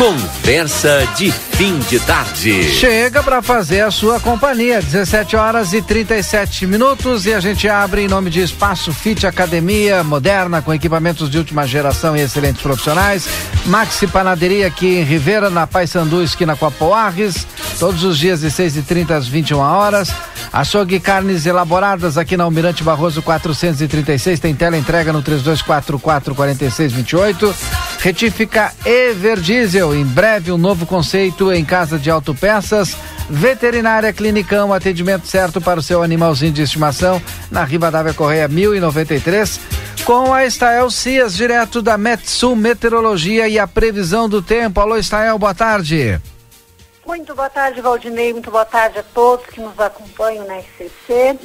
Conversa de fim de tarde. Chega para fazer a sua companhia. 17 horas e 37 minutos e a gente abre em nome de Espaço Fit Academia Moderna com equipamentos de última geração e excelentes profissionais. Maxi Panaderia aqui em Rivera, na Paysandu, esquina com. Todos os dias de 6 e 30 às 21 horas. Açougue Carnes Elaboradas aqui na Almirante Barroso 436. Tem tela entrega no 3244 4628. Retífica Everdiesel. Em breve um novo conceito em casa de autopeças. Veterinária Clinicão, atendimento certo para o seu animalzinho de estimação na Rivadavia Correia 1093. Com a Estael Cias, direto da Metsul Meteorologia e a previsão do tempo. Alô, Estael, boa tarde. Muito boa tarde, Valdinei. Muito boa tarde a todos que nos acompanham na RCC.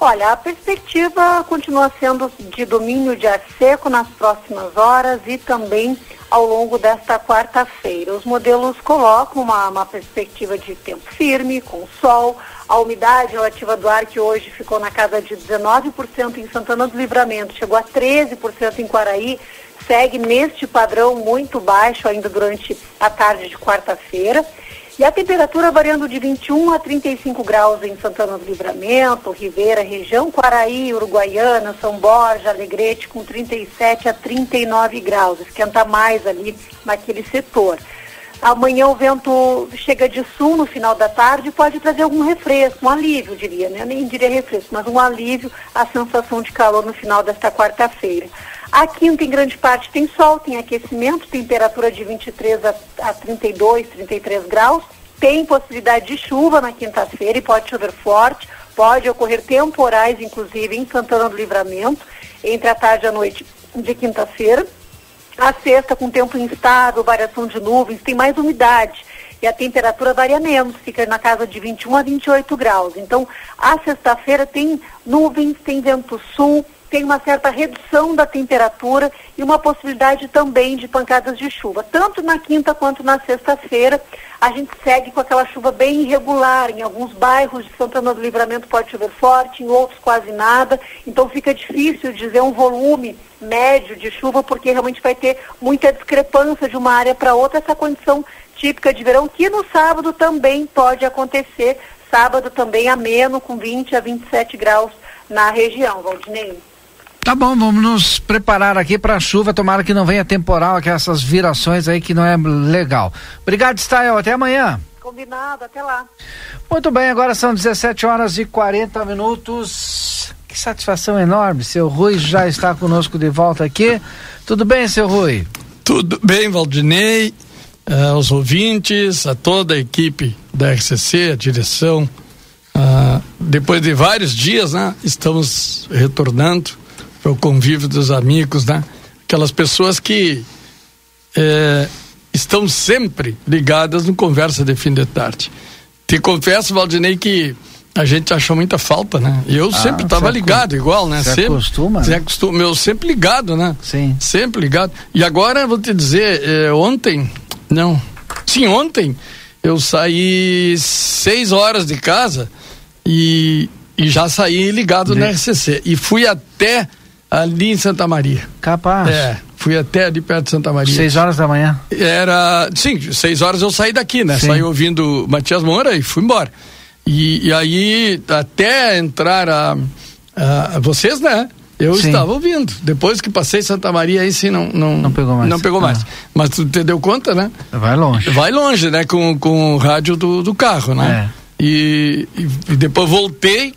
Olha, a perspectiva continua sendo de domínio de ar seco nas próximas horas e também ao longo desta quarta-feira. Os modelos colocam uma, uma, perspectiva de tempo firme, com sol, a umidade relativa do ar que hoje ficou na casa de 19% em Santana do Livramento, chegou a 13% em Quaraí, segue neste padrão muito baixo ainda durante a tarde de quarta-feira. E a temperatura variando de 21 a 35 graus em Santana do Livramento, Ribeira, região Quaraí, Uruguaiana, São Borja, Alegrete, com 37 a 39 graus. Esquenta mais ali naquele setor. Amanhã o vento chega de sul no final da tarde e pode trazer algum refresco, um alívio, diria, né? Nem diria refresco, mas um alívio à sensação de calor no final desta quarta-feira. A quinta, em grande parte, tem sol, tem aquecimento, temperatura de 23 a, a 32, 33 graus. Tem possibilidade de chuva na quinta-feira e pode chover forte. Pode ocorrer temporais, inclusive, em Santana do Livramento, entre a tarde e a noite de quinta-feira. A sexta, com tempo instável, variação de nuvens, tem mais umidade e a temperatura varia menos, fica na casa de 21 a 28 graus. Então, a sexta-feira tem nuvens, tem vento sul, tem uma certa redução da temperatura e uma possibilidade também de pancadas de chuva. Tanto na quinta quanto na sexta-feira, a gente segue com aquela chuva bem irregular. Em alguns bairros de Santana do Livramento pode chover forte, em outros quase nada. Então fica difícil dizer um volume médio de chuva, porque realmente vai ter muita discrepância de uma área para outra, essa condição típica de verão, que no sábado também pode acontecer. Sábado também ameno, com 20 a 27 graus na região, Valdinei. Tá bom, vamos nos preparar aqui para a chuva. Tomara que não venha temporal, aqui essas virações aí que não é legal. Obrigado, Stael. Até amanhã. Combinado, até lá. Muito bem, agora são 17 horas e 40 minutos. Que satisfação enorme. Seu Rui já está conosco de volta aqui. Tudo bem, seu Rui? Tudo bem, Valdinei, uh, aos ouvintes, a toda a equipe da RCC, a direção. Uh, depois de vários dias, né, estamos retornando o convívio dos amigos, né? Aquelas pessoas que é, estão sempre ligadas no Conversa de Fim de Tarde. Te confesso, Valdinei, que a gente achou muita falta, né? Eu ah, sempre estava ligado, igual, né? Você sempre, acostuma? Você né? acostuma, eu sempre ligado, né? Sim. Sempre ligado. E agora, vou te dizer, é, ontem, não, sim, ontem, eu saí seis horas de casa e, e já saí ligado de... na RCC. E fui até ali em Santa Maria. Capaz. É, fui até ali perto de Santa Maria. Seis horas da manhã? Era, sim, seis horas eu saí daqui, né? Sim. Saí ouvindo Matias Moura e fui embora. E, e aí, até entrar a, a, vocês, né? Eu sim. estava ouvindo. Depois que passei Santa Maria, aí sim não, não, não pegou mais. Não pegou mais. Ah. Mas tu te deu conta, né? Vai longe. Vai longe, né? Com, com o rádio do, do carro, né? É. E, e, e depois voltei,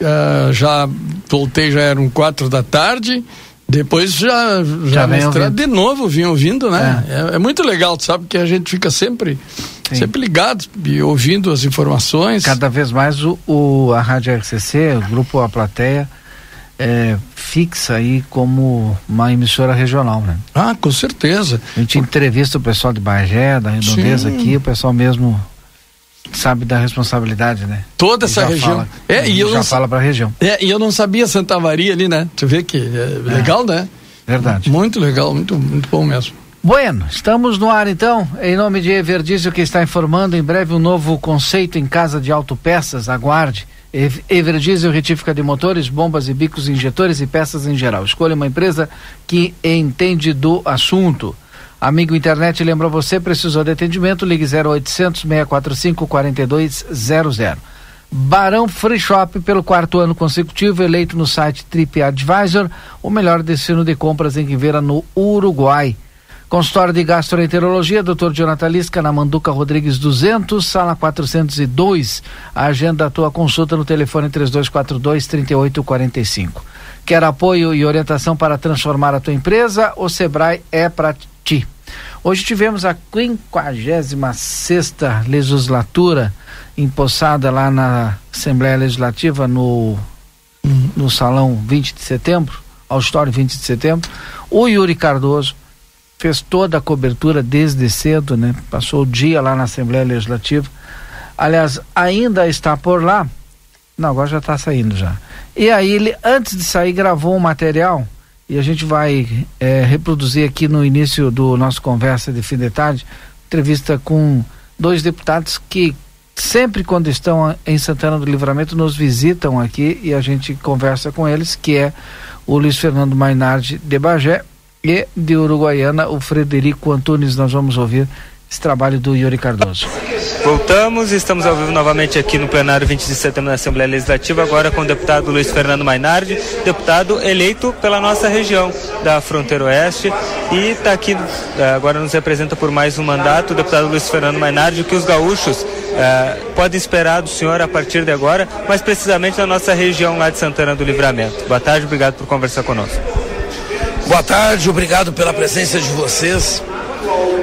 uh, já voltei, já eram quatro da tarde. Depois já, já, já de novo vim ouvindo, né? É. É, é. muito legal, sabe? Que a gente fica sempre, sempre ligado e ouvindo as informações. Cada vez mais o, o a Rádio RCC, o grupo A Plateia, é, fixa aí como uma emissora regional, né? Ah, com certeza. A gente entrevista o pessoal de Bagé, da Redondeza Sim. aqui, o pessoal mesmo sabe da responsabilidade, né? Toda essa região. Fala, é, e eu já não, fala para a região. É, e eu não sabia Santa Maria ali, né? Tu vê que é, é legal, né? Verdade. Muito legal, muito, muito bom mesmo. Bueno, estamos no ar então, em nome de Everdiesel que está informando em breve um novo conceito em casa de autopeças, aguarde. Everdiesel retífica de motores, bombas e bicos injetores e peças em geral. Escolha uma empresa que entende do assunto. Amigo internet, lembra você, precisou de atendimento, ligue 0800 645 4200. Barão Free Shop, pelo quarto ano consecutivo, eleito no site TripAdvisor, o melhor destino de compras em Quinveira, no Uruguai. Consultório de Gastroenterologia, Dr. Jonathan Lisca, na Manduca Rodrigues 200, sala 402. Agenda a tua consulta no telefone 3242-3845. Quer apoio e orientação para transformar a tua empresa? O Sebrae é para Hoje tivemos a 56 legislatura empossada lá na Assembleia Legislativa no, no Salão 20 de Setembro, auditório 20 de Setembro. O Yuri Cardoso fez toda a cobertura desde cedo, né? Passou o dia lá na Assembleia Legislativa. Aliás, ainda está por lá. Não, agora já está saindo já. E aí ele, antes de sair, gravou um material e a gente vai é, reproduzir aqui no início do nosso conversa de fim de tarde, entrevista com dois deputados que sempre quando estão em Santana do Livramento nos visitam aqui e a gente conversa com eles, que é o Luiz Fernando Mainardi de Bagé e de Uruguaiana, o Frederico Antunes. Nós vamos ouvir esse trabalho do Yuri Cardoso. Voltamos, estamos ao vivo novamente aqui no plenário 20 de setembro da Assembleia Legislativa, agora com o deputado Luiz Fernando Mainardi, deputado eleito pela nossa região da fronteira oeste e está aqui, eh, agora nos representa por mais um mandato, o deputado Luiz Fernando Mainardi, que os gaúchos eh, podem esperar do senhor a partir de agora, mas precisamente na nossa região lá de Santana do Livramento. Boa tarde, obrigado por conversar conosco. Boa tarde, obrigado pela presença de vocês.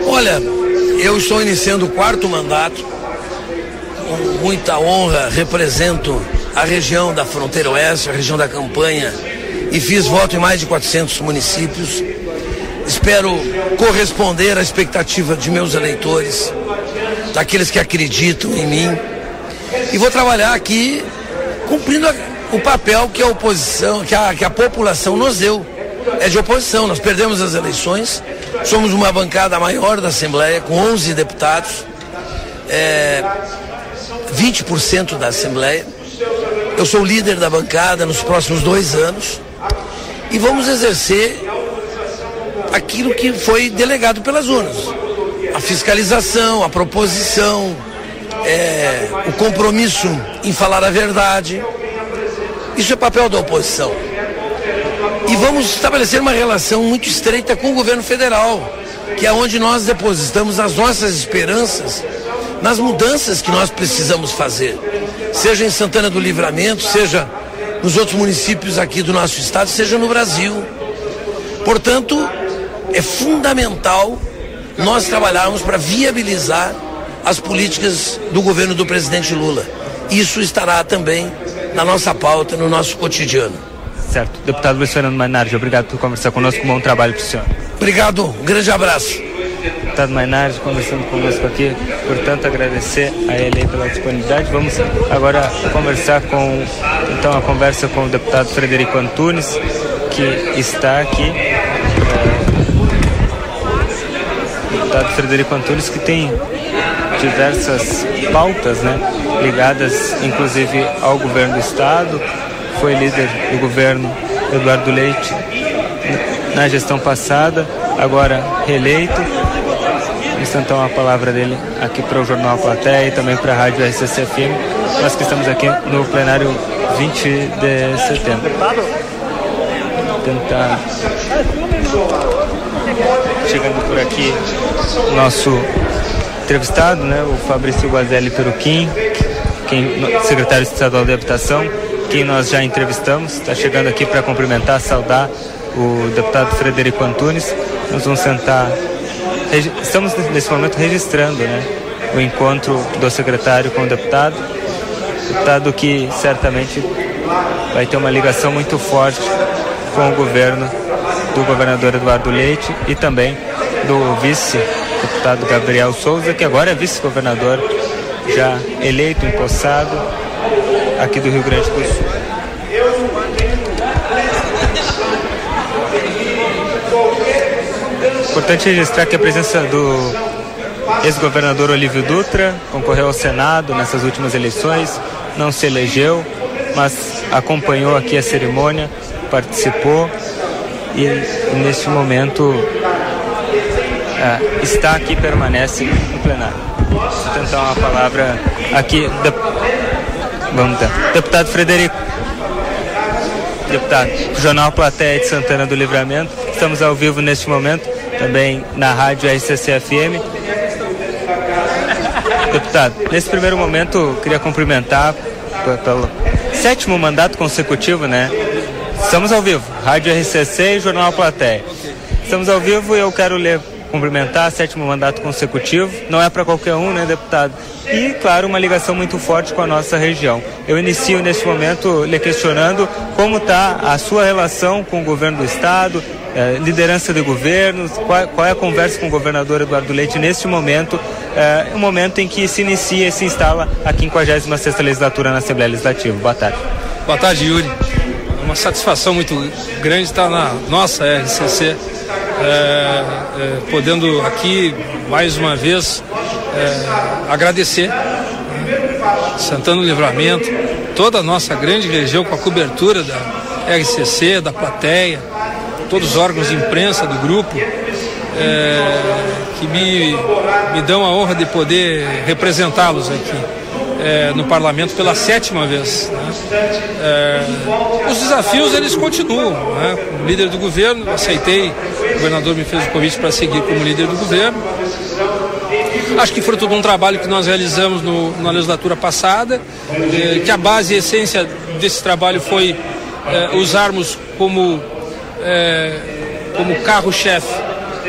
Olha, eu estou iniciando o quarto mandato. Com muita honra, represento a região da fronteira oeste, a região da campanha, e fiz voto em mais de 400 municípios. Espero corresponder à expectativa de meus eleitores, daqueles que acreditam em mim. E vou trabalhar aqui cumprindo o papel que a oposição, que a, que a população nos deu é de oposição. Nós perdemos as eleições, somos uma bancada maior da Assembleia, com 11 deputados, é, 20% da Assembleia. Eu sou líder da bancada nos próximos dois anos e vamos exercer aquilo que foi delegado pelas urnas: a fiscalização, a proposição, é, o compromisso em falar a verdade. Isso é papel da oposição. E vamos estabelecer uma relação muito estreita com o governo federal, que é onde nós depositamos as nossas esperanças nas mudanças que nós precisamos fazer, seja em Santana do Livramento, seja nos outros municípios aqui do nosso estado, seja no Brasil. Portanto, é fundamental nós trabalharmos para viabilizar as políticas do governo do presidente Lula. Isso estará também na nossa pauta, no nosso cotidiano. Certo. Deputado Luiz Fernando Mainardi, obrigado por conversar conosco. Bom trabalho para o senhor. Obrigado. Um grande abraço. Deputado Mainardi conversando conosco aqui. Portanto, agradecer a ele pela disponibilidade. Vamos agora conversar com, então, a conversa com o deputado Frederico Antunes, que está aqui. É, deputado Frederico Antunes, que tem diversas pautas, né, ligadas inclusive ao governo do estado, foi líder do governo Eduardo Leite na gestão passada, agora reeleito. Vamos então a palavra dele aqui para o Jornal Platéia e também para a Rádio RCCFM. Nós que estamos aqui no plenário 20 de setembro. Tentar. Chegando por aqui, nosso entrevistado, né, o Fabrício Guazelli Peruquim, quem, secretário estadual de Habitação quem nós já entrevistamos, está chegando aqui para cumprimentar, saudar o deputado Frederico Antunes. Nós vamos sentar. Estamos nesse momento registrando né, o encontro do secretário com o deputado. Deputado que certamente vai ter uma ligação muito forte com o governo do governador Eduardo Leite e também do vice-deputado Gabriel Souza, que agora é vice-governador já eleito, empossado aqui do Rio Grande do Sul. Importante registrar que a presença do ex-governador Olívio Dutra concorreu ao Senado nessas últimas eleições, não se elegeu, mas acompanhou aqui a cerimônia, participou e, neste momento é, está aqui permanece no plenário. Vou tentar uma palavra aqui. De... Vamos ter. Deputado Frederico. Deputado, Jornal Platéia de Santana do Livramento. Estamos ao vivo neste momento, também na rádio RCC-FM. Deputado, nesse primeiro momento, queria cumprimentar pelo sétimo mandato consecutivo, né? Estamos ao vivo, Rádio RCC e Jornal Platéia. Estamos ao vivo e eu quero ler cumprimentar, sétimo mandato consecutivo, não é para qualquer um, né, deputado? E, claro, uma ligação muito forte com a nossa região. Eu inicio neste momento lhe questionando como está a sua relação com o governo do estado, eh, liderança de governo, qual, qual, é a conversa com o governador Eduardo Leite neste momento, eh, um momento em que se inicia e se instala a 56ª legislatura na Assembleia Legislativa. Boa tarde. Boa tarde, Yuri. Uma satisfação muito grande estar na nossa RCC é, é, podendo aqui mais uma vez é, agradecer Santana Livramento, toda a nossa grande região com a cobertura da RCC, da plateia, todos os órgãos de imprensa do grupo, é, que me, me dão a honra de poder representá-los aqui é, no parlamento pela sétima vez. Né? É, os desafios eles continuam. Né? Como líder do governo, aceitei, o governador me fez o convite para seguir como líder do governo. Acho que fruto de um trabalho que nós realizamos no, na legislatura passada, é, que a base e a essência desse trabalho foi é, usarmos como, é, como carro-chefe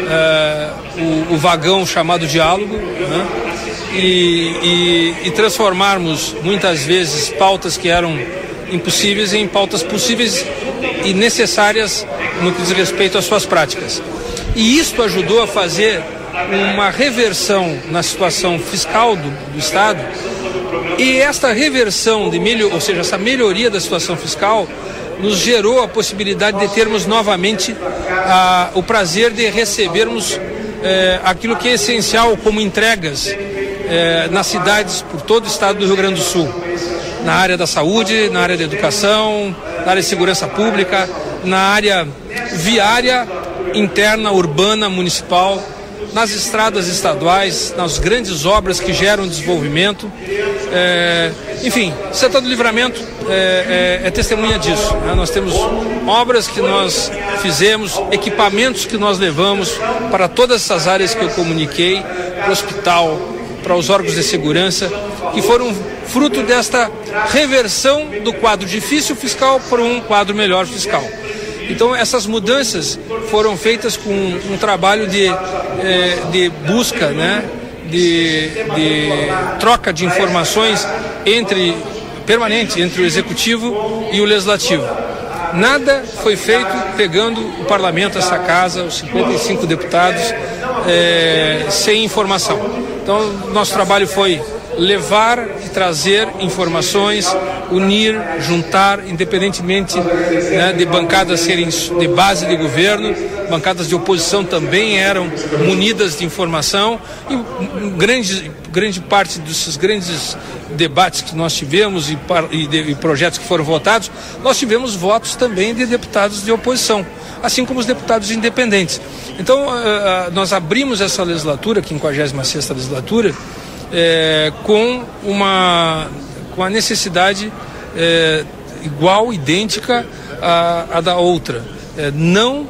é, o, o, vagão chamado diálogo, né? E, e, e transformarmos muitas vezes pautas que eram impossíveis em pautas possíveis e necessárias no que diz respeito às suas práticas. E isto ajudou a fazer uma reversão na situação fiscal do, do Estado. E esta reversão, de melhor, ou seja, essa melhoria da situação fiscal, nos gerou a possibilidade de termos novamente a, o prazer de recebermos eh, aquilo que é essencial como entregas eh, nas cidades por todo o estado do Rio Grande do Sul. Na área da saúde, na área da educação, na área de segurança pública, na área viária interna, urbana, municipal, nas estradas estaduais, nas grandes obras que geram desenvolvimento. É, enfim, Santana do Livramento é, é, é testemunha disso. Né? Nós temos obras que nós fizemos, equipamentos que nós levamos para todas essas áreas que eu comuniquei, hospital, para os órgãos de segurança, que foram fruto desta reversão do quadro difícil fiscal para um quadro melhor fiscal. Então essas mudanças foram feitas com um trabalho de, eh, de busca, né, de, de troca de informações entre permanente entre o executivo e o legislativo. Nada foi feito pegando o parlamento, essa casa, os 55 deputados, eh, sem informação. Então, nosso trabalho foi levar e trazer informações, unir, juntar, independentemente né, de bancadas serem de base de governo, bancadas de oposição também eram munidas de informação e grande, grande parte desses grandes debates que nós tivemos e, e, de, e projetos que foram votados, nós tivemos votos também de deputados de oposição, assim como os deputados independentes. Então, uh, nós abrimos essa legislatura, 56 legislatura, é, com, uma, com a necessidade é, igual, idêntica à, à da outra. É, não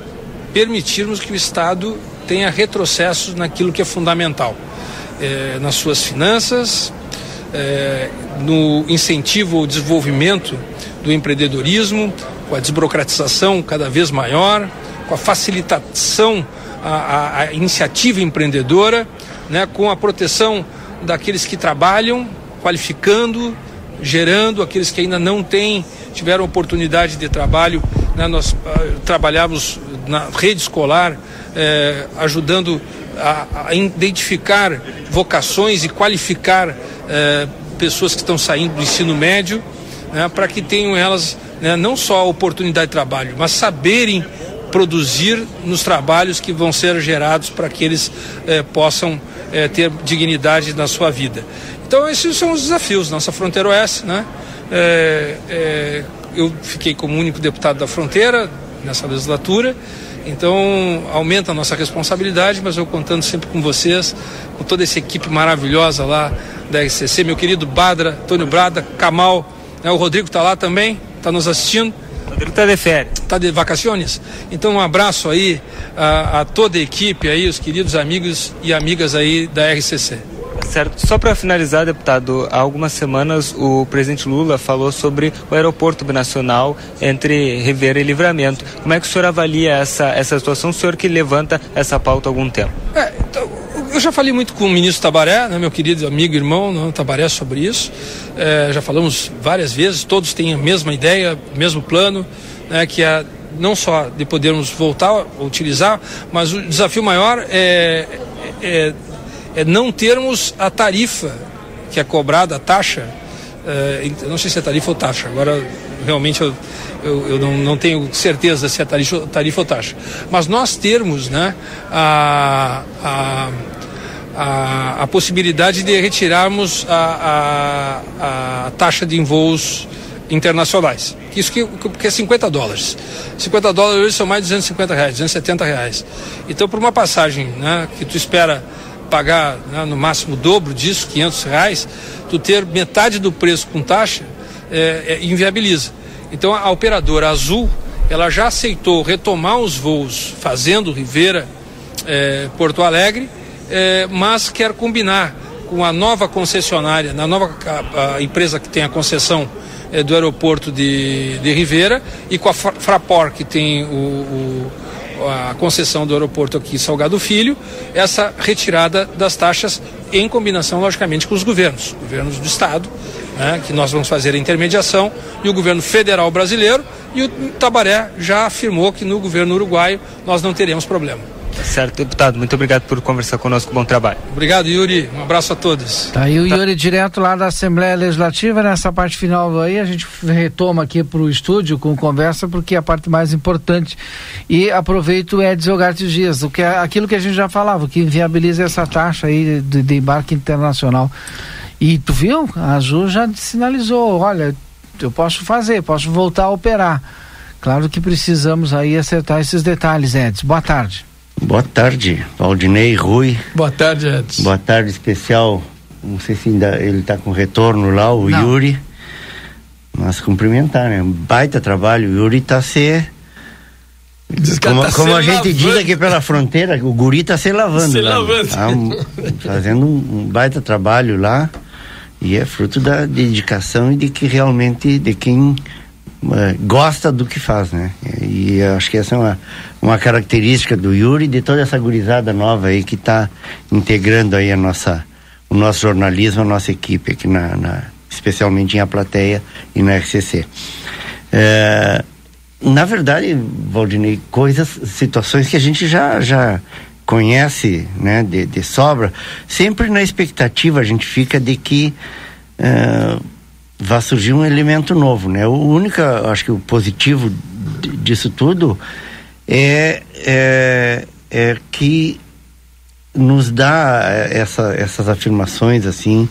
permitirmos que o Estado tenha retrocessos naquilo que é fundamental. Nas suas finanças, é, no incentivo ao desenvolvimento do empreendedorismo, com a desburocratização cada vez maior, com a facilitação a iniciativa empreendedora, né, com a proteção daqueles que trabalham, qualificando, gerando, aqueles que ainda não têm, tiveram oportunidade de trabalho. Né, nós uh, trabalhamos na rede escolar, eh, ajudando a, a identificar vocações e qualificar eh, pessoas que estão saindo do ensino médio, né, para que tenham elas né, não só oportunidade de trabalho, mas saberem produzir nos trabalhos que vão ser gerados para que eles eh, possam eh, ter dignidade na sua vida. Então esses são os desafios nossa fronteira oeste, né? É, é, eu fiquei como único deputado da fronteira nessa legislatura, então aumenta a nossa responsabilidade, mas eu contando sempre com vocês, com toda essa equipe maravilhosa lá da RCC, meu querido Badra, Antônio Brada, Kamal, né, o Rodrigo está lá também, está nos assistindo. Rodrigo está de férias. Está de vacações? Então um abraço aí a, a toda a equipe aí, os queridos amigos e amigas aí da RCC. Certo. Só para finalizar, deputado, há algumas semanas o presidente Lula falou sobre o aeroporto binacional entre Rivera e Livramento. Como é que o senhor avalia essa, essa situação? O senhor que levanta essa pauta há algum tempo. É, então, eu já falei muito com o ministro Tabaré, né, meu querido amigo e irmão né, Tabaré, sobre isso. É, já falamos várias vezes, todos têm a mesma ideia, mesmo plano, né, que é não só de podermos voltar a utilizar, mas o desafio maior é, é é não termos a tarifa que é cobrada, a taxa, é, não sei se é tarifa ou taxa, agora realmente eu, eu, eu não, não, tenho certeza se é tarifa, tarifa ou taxa, mas nós termos né, a, a, a, a possibilidade de retirarmos a, a, a taxa de voos internacionais. Isso que, que é 50 dólares. 50 dólares hoje são mais de 250 reais, 270 reais. Então, por uma passagem né, que tu espera pagar né, no máximo o dobro disso, 500 reais, tu ter metade do preço com taxa, é, é, inviabiliza. Então a, operadora Azul, ela já aceitou retomar os voos fazendo Rivera é, Porto Alegre, é, mas quer combinar com a nova concessionária, na nova a, a empresa que tem a concessão é, do aeroporto de, de e com a Fraport que tem o, o a concessão do aeroporto aqui Salgado Filho, essa retirada das taxas em combinação, logicamente, com os governos, governos do Estado, né, que nós vamos fazer a intermediação, e o governo federal brasileiro, e o Tabaré já afirmou que no governo uruguaio nós não teremos problema. Certo, deputado. Muito obrigado por conversar conosco. Bom trabalho. Obrigado, Yuri. Um abraço a todos. Tá aí o tá. Yuri direto lá da Assembleia Legislativa. Nessa parte final aí, a gente retoma aqui para o estúdio com conversa, porque é a parte mais importante. E aproveito é Edson Gartes Dias, o que é, aquilo que a gente já falava, que inviabiliza essa taxa aí de, de embarque internacional. E tu viu? A Azul já sinalizou, olha, eu posso fazer, posso voltar a operar. Claro que precisamos aí acertar esses detalhes, Edson. Boa tarde. Boa tarde, Valdinei, Rui. Boa tarde, Edson. Boa tarde especial. Não sei se ainda ele está com retorno lá, o Não. Yuri. Mas cumprimentar, né? Baita trabalho. O Yuri está se. Como, tá como a gente lavando. diz aqui pela fronteira, o guri está se lavando. Se lá, lavando. Tá fazendo um, um baita trabalho lá. E é fruto da dedicação e de que realmente, de quem uh, gosta do que faz, né? E, acho que essa é uma, uma característica do Yuri e de toda essa gurizada nova aí que está integrando aí a nossa, o nosso jornalismo, a nossa equipe aqui na, na especialmente em A Plateia e na RCC. É, na verdade, Valdinei, coisas, situações que a gente já, já conhece, né, de, de sobra, sempre na expectativa a gente fica de que uh, vai surgir um elemento novo, né? O único, acho que o positivo disso tudo é, é, é que nos dá essa, essas afirmações assim,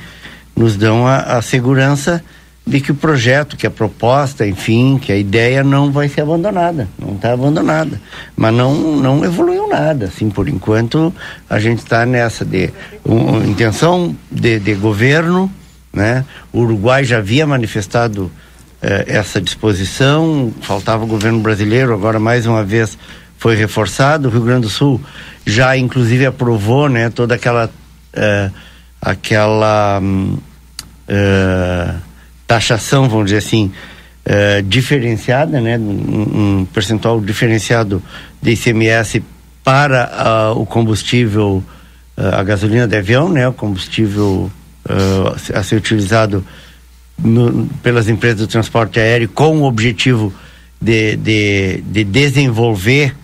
nos dão a, a, segurança de que o projeto, que a proposta, enfim, que a ideia não vai ser abandonada, não está abandonada, mas não não evoluiu nada, assim, por enquanto a gente está nessa de um, intenção de, de governo né? O Uruguai já havia manifestado eh, essa disposição, faltava o governo brasileiro, agora mais uma vez foi reforçado. O Rio Grande do Sul já inclusive aprovou né, toda aquela, eh, aquela hum, eh, taxação, vamos dizer assim, diferenciada, né, um, um, percentual diferenciado de ICMS para uh, o combustível, uh, a gasolina de avião, né, o combustível uh, a ser utilizado no, pelas empresas do transporte aéreo com o objetivo de, de, de desenvolver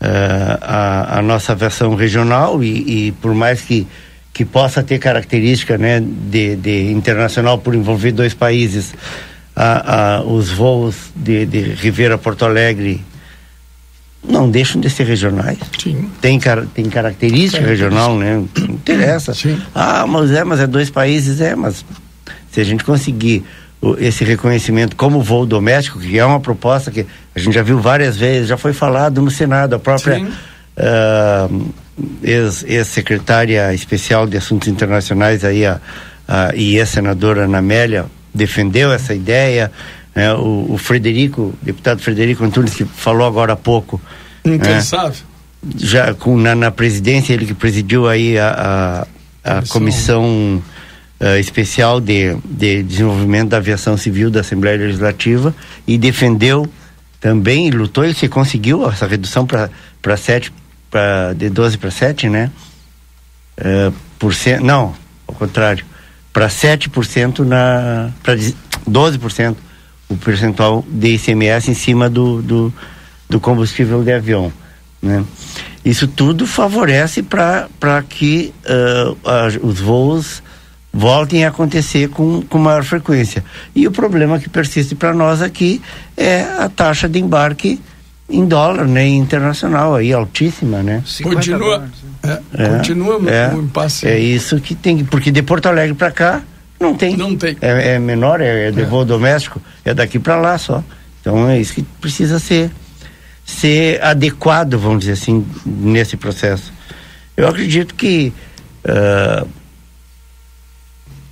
a, a, nossa versão regional e, e, por mais que, que possa ter característica né, de, de internacional por envolver dois países, a, a, os voos de, de Ribeira Porto Alegre não deixam de ser regionais. Sim. Tem, tem característica regional, né? Não interessa. Sim. Ah, mas é, mas é dois países, é, mas se a gente conseguir esse reconhecimento como voo doméstico, que é uma proposta que a gente já viu várias vezes, já foi falado no Senado, a própria uh, ex-secretária ex especial de Assuntos Internacionais aí, a, a, e ex-senadora Anamélia defendeu essa ideia, né? o, o, Frederico, deputado Frederico Antunes, que falou agora há pouco. Impensável. Né? Já com, na, na, presidência, ele que presidiu aí a, a, a comissão uh, especial de, de desenvolvimento da aviação civil da Assembleia Legislativa e defendeu também, e lutou, e se conseguiu essa redução para 7, pra, de 12 para 7, né? Uh, por cento, não, ao contrário, para 7% na. para 12% o percentual de ICMS em cima do, do, do combustível de avião. Né? Isso tudo favorece para que uh, os voos voltem a acontecer com, com maior frequência. E o problema que persiste para nós aqui é a taxa de embarque em dólar, né, internacional aí altíssima, né? Continua, é, é, continua é, um impasse. É isso que tem, porque de Porto Alegre para cá não tem. Não tem. É, é menor, é, é de é. voo doméstico, é daqui para lá só. Então é isso que precisa ser ser adequado, vamos dizer assim, nesse processo. Eu acredito que uh,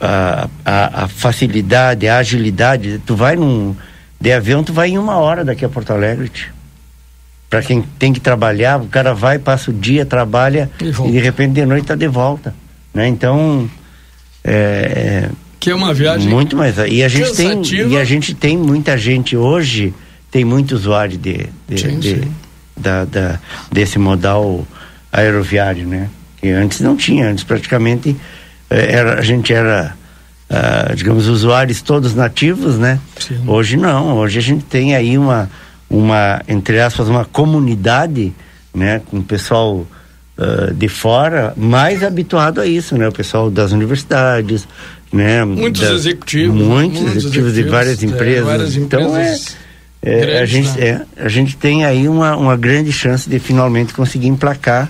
a, a, a, facilidade, a agilidade. Tu vai num. De avião, tu vai em uma hora daqui a Porto Alegre. Para quem tem que trabalhar, o cara vai, passa o dia, trabalha e, e de repente de noite tá de volta. Né? Então. É, que é uma viagem muito mais e a gente tem e a gente tem muita gente hoje tem muito usuário de, de, sim, de sim. Da, da, desse modal aeroviário né que antes não tinha antes praticamente é, era, a gente era, uh, digamos, usuários todos nativos, né? Sim. Hoje não, hoje a gente tem aí uma, uma entre aspas, uma comunidade, né? Com o pessoal uh, de fora mais habituado a isso, né? O pessoal das universidades, né? Muitos das, executivos. Muitos, muitos executivos, de várias empresas. É, várias então empresas é, é grandes, a, gente, né? é, a gente tem aí uma, uma grande chance de finalmente conseguir emplacar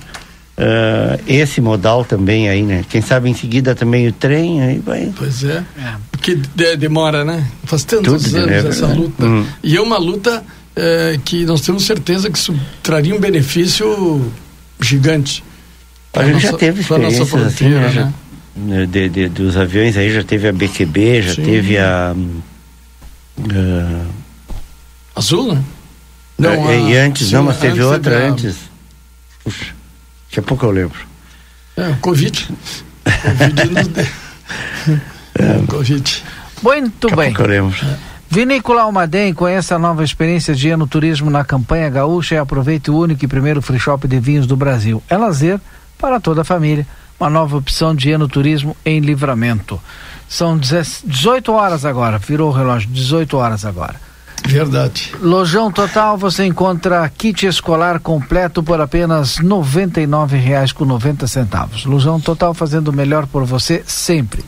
Uh, esse modal também aí, né? Quem sabe em seguida também o trem, aí vai. Pois é. é. Porque de, demora, né? Faz tantos Tudo anos essa luta. Hum. E é uma luta é, que nós temos certeza que isso traria um benefício gigante. A gente nossa, já teve experiências assim, né? Já, né? de, de, dos aviões aí, já teve a BQB, já Sim. teve a. Uh, Azul, né? Não, é, a, e antes, não, mas teve outra antes. Puxa. Daqui a pouco eu lembro. É, Covid. Covid nos de... é. Covid. Muito bem. Pouco eu lembro. É. Vinícola Almaden, conheça a nova experiência de ano turismo na campanha gaúcha e aproveite o único e primeiro free shop de vinhos do Brasil. É lazer para toda a família. Uma nova opção de ano turismo em livramento. São 18 horas agora, virou o relógio, 18 horas agora. Verdade. Lojão Total você encontra kit escolar completo por apenas R$ 99,90 com 90 centavos. Lojão Total fazendo o melhor por você sempre.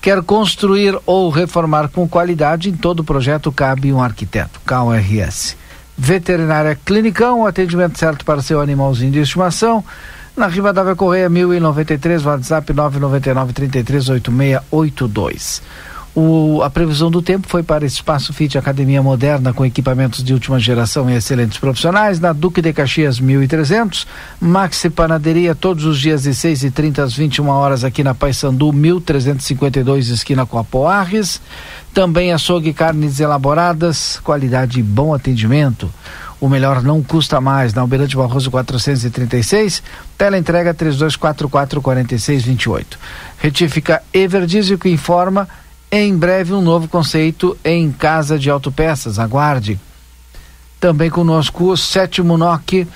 Quer construir ou reformar com qualidade? Em todo projeto cabe um arquiteto. KRS. Veterinária Clinicão, o atendimento certo para seu animalzinho de estimação. Na Rivadavia Correia 1093, WhatsApp 999 338682. O, a previsão do tempo foi para Espaço Fit Academia Moderna com equipamentos de última geração e excelentes profissionais, na Duque de Caxias 1300, Maxi Panaderia todos os dias de 6 e 30 às 21 horas aqui na Paysandu 1352, esquina com Apoarres. Também açougue carnes elaboradas, qualidade e bom atendimento. O melhor não custa mais. Na Alberante Barroso 436, tela entrega 3244 4628. Retífica Everdiesel que informa em breve, um novo conceito em casa de autopeças. Aguarde. Também conosco o Sétimo NOC.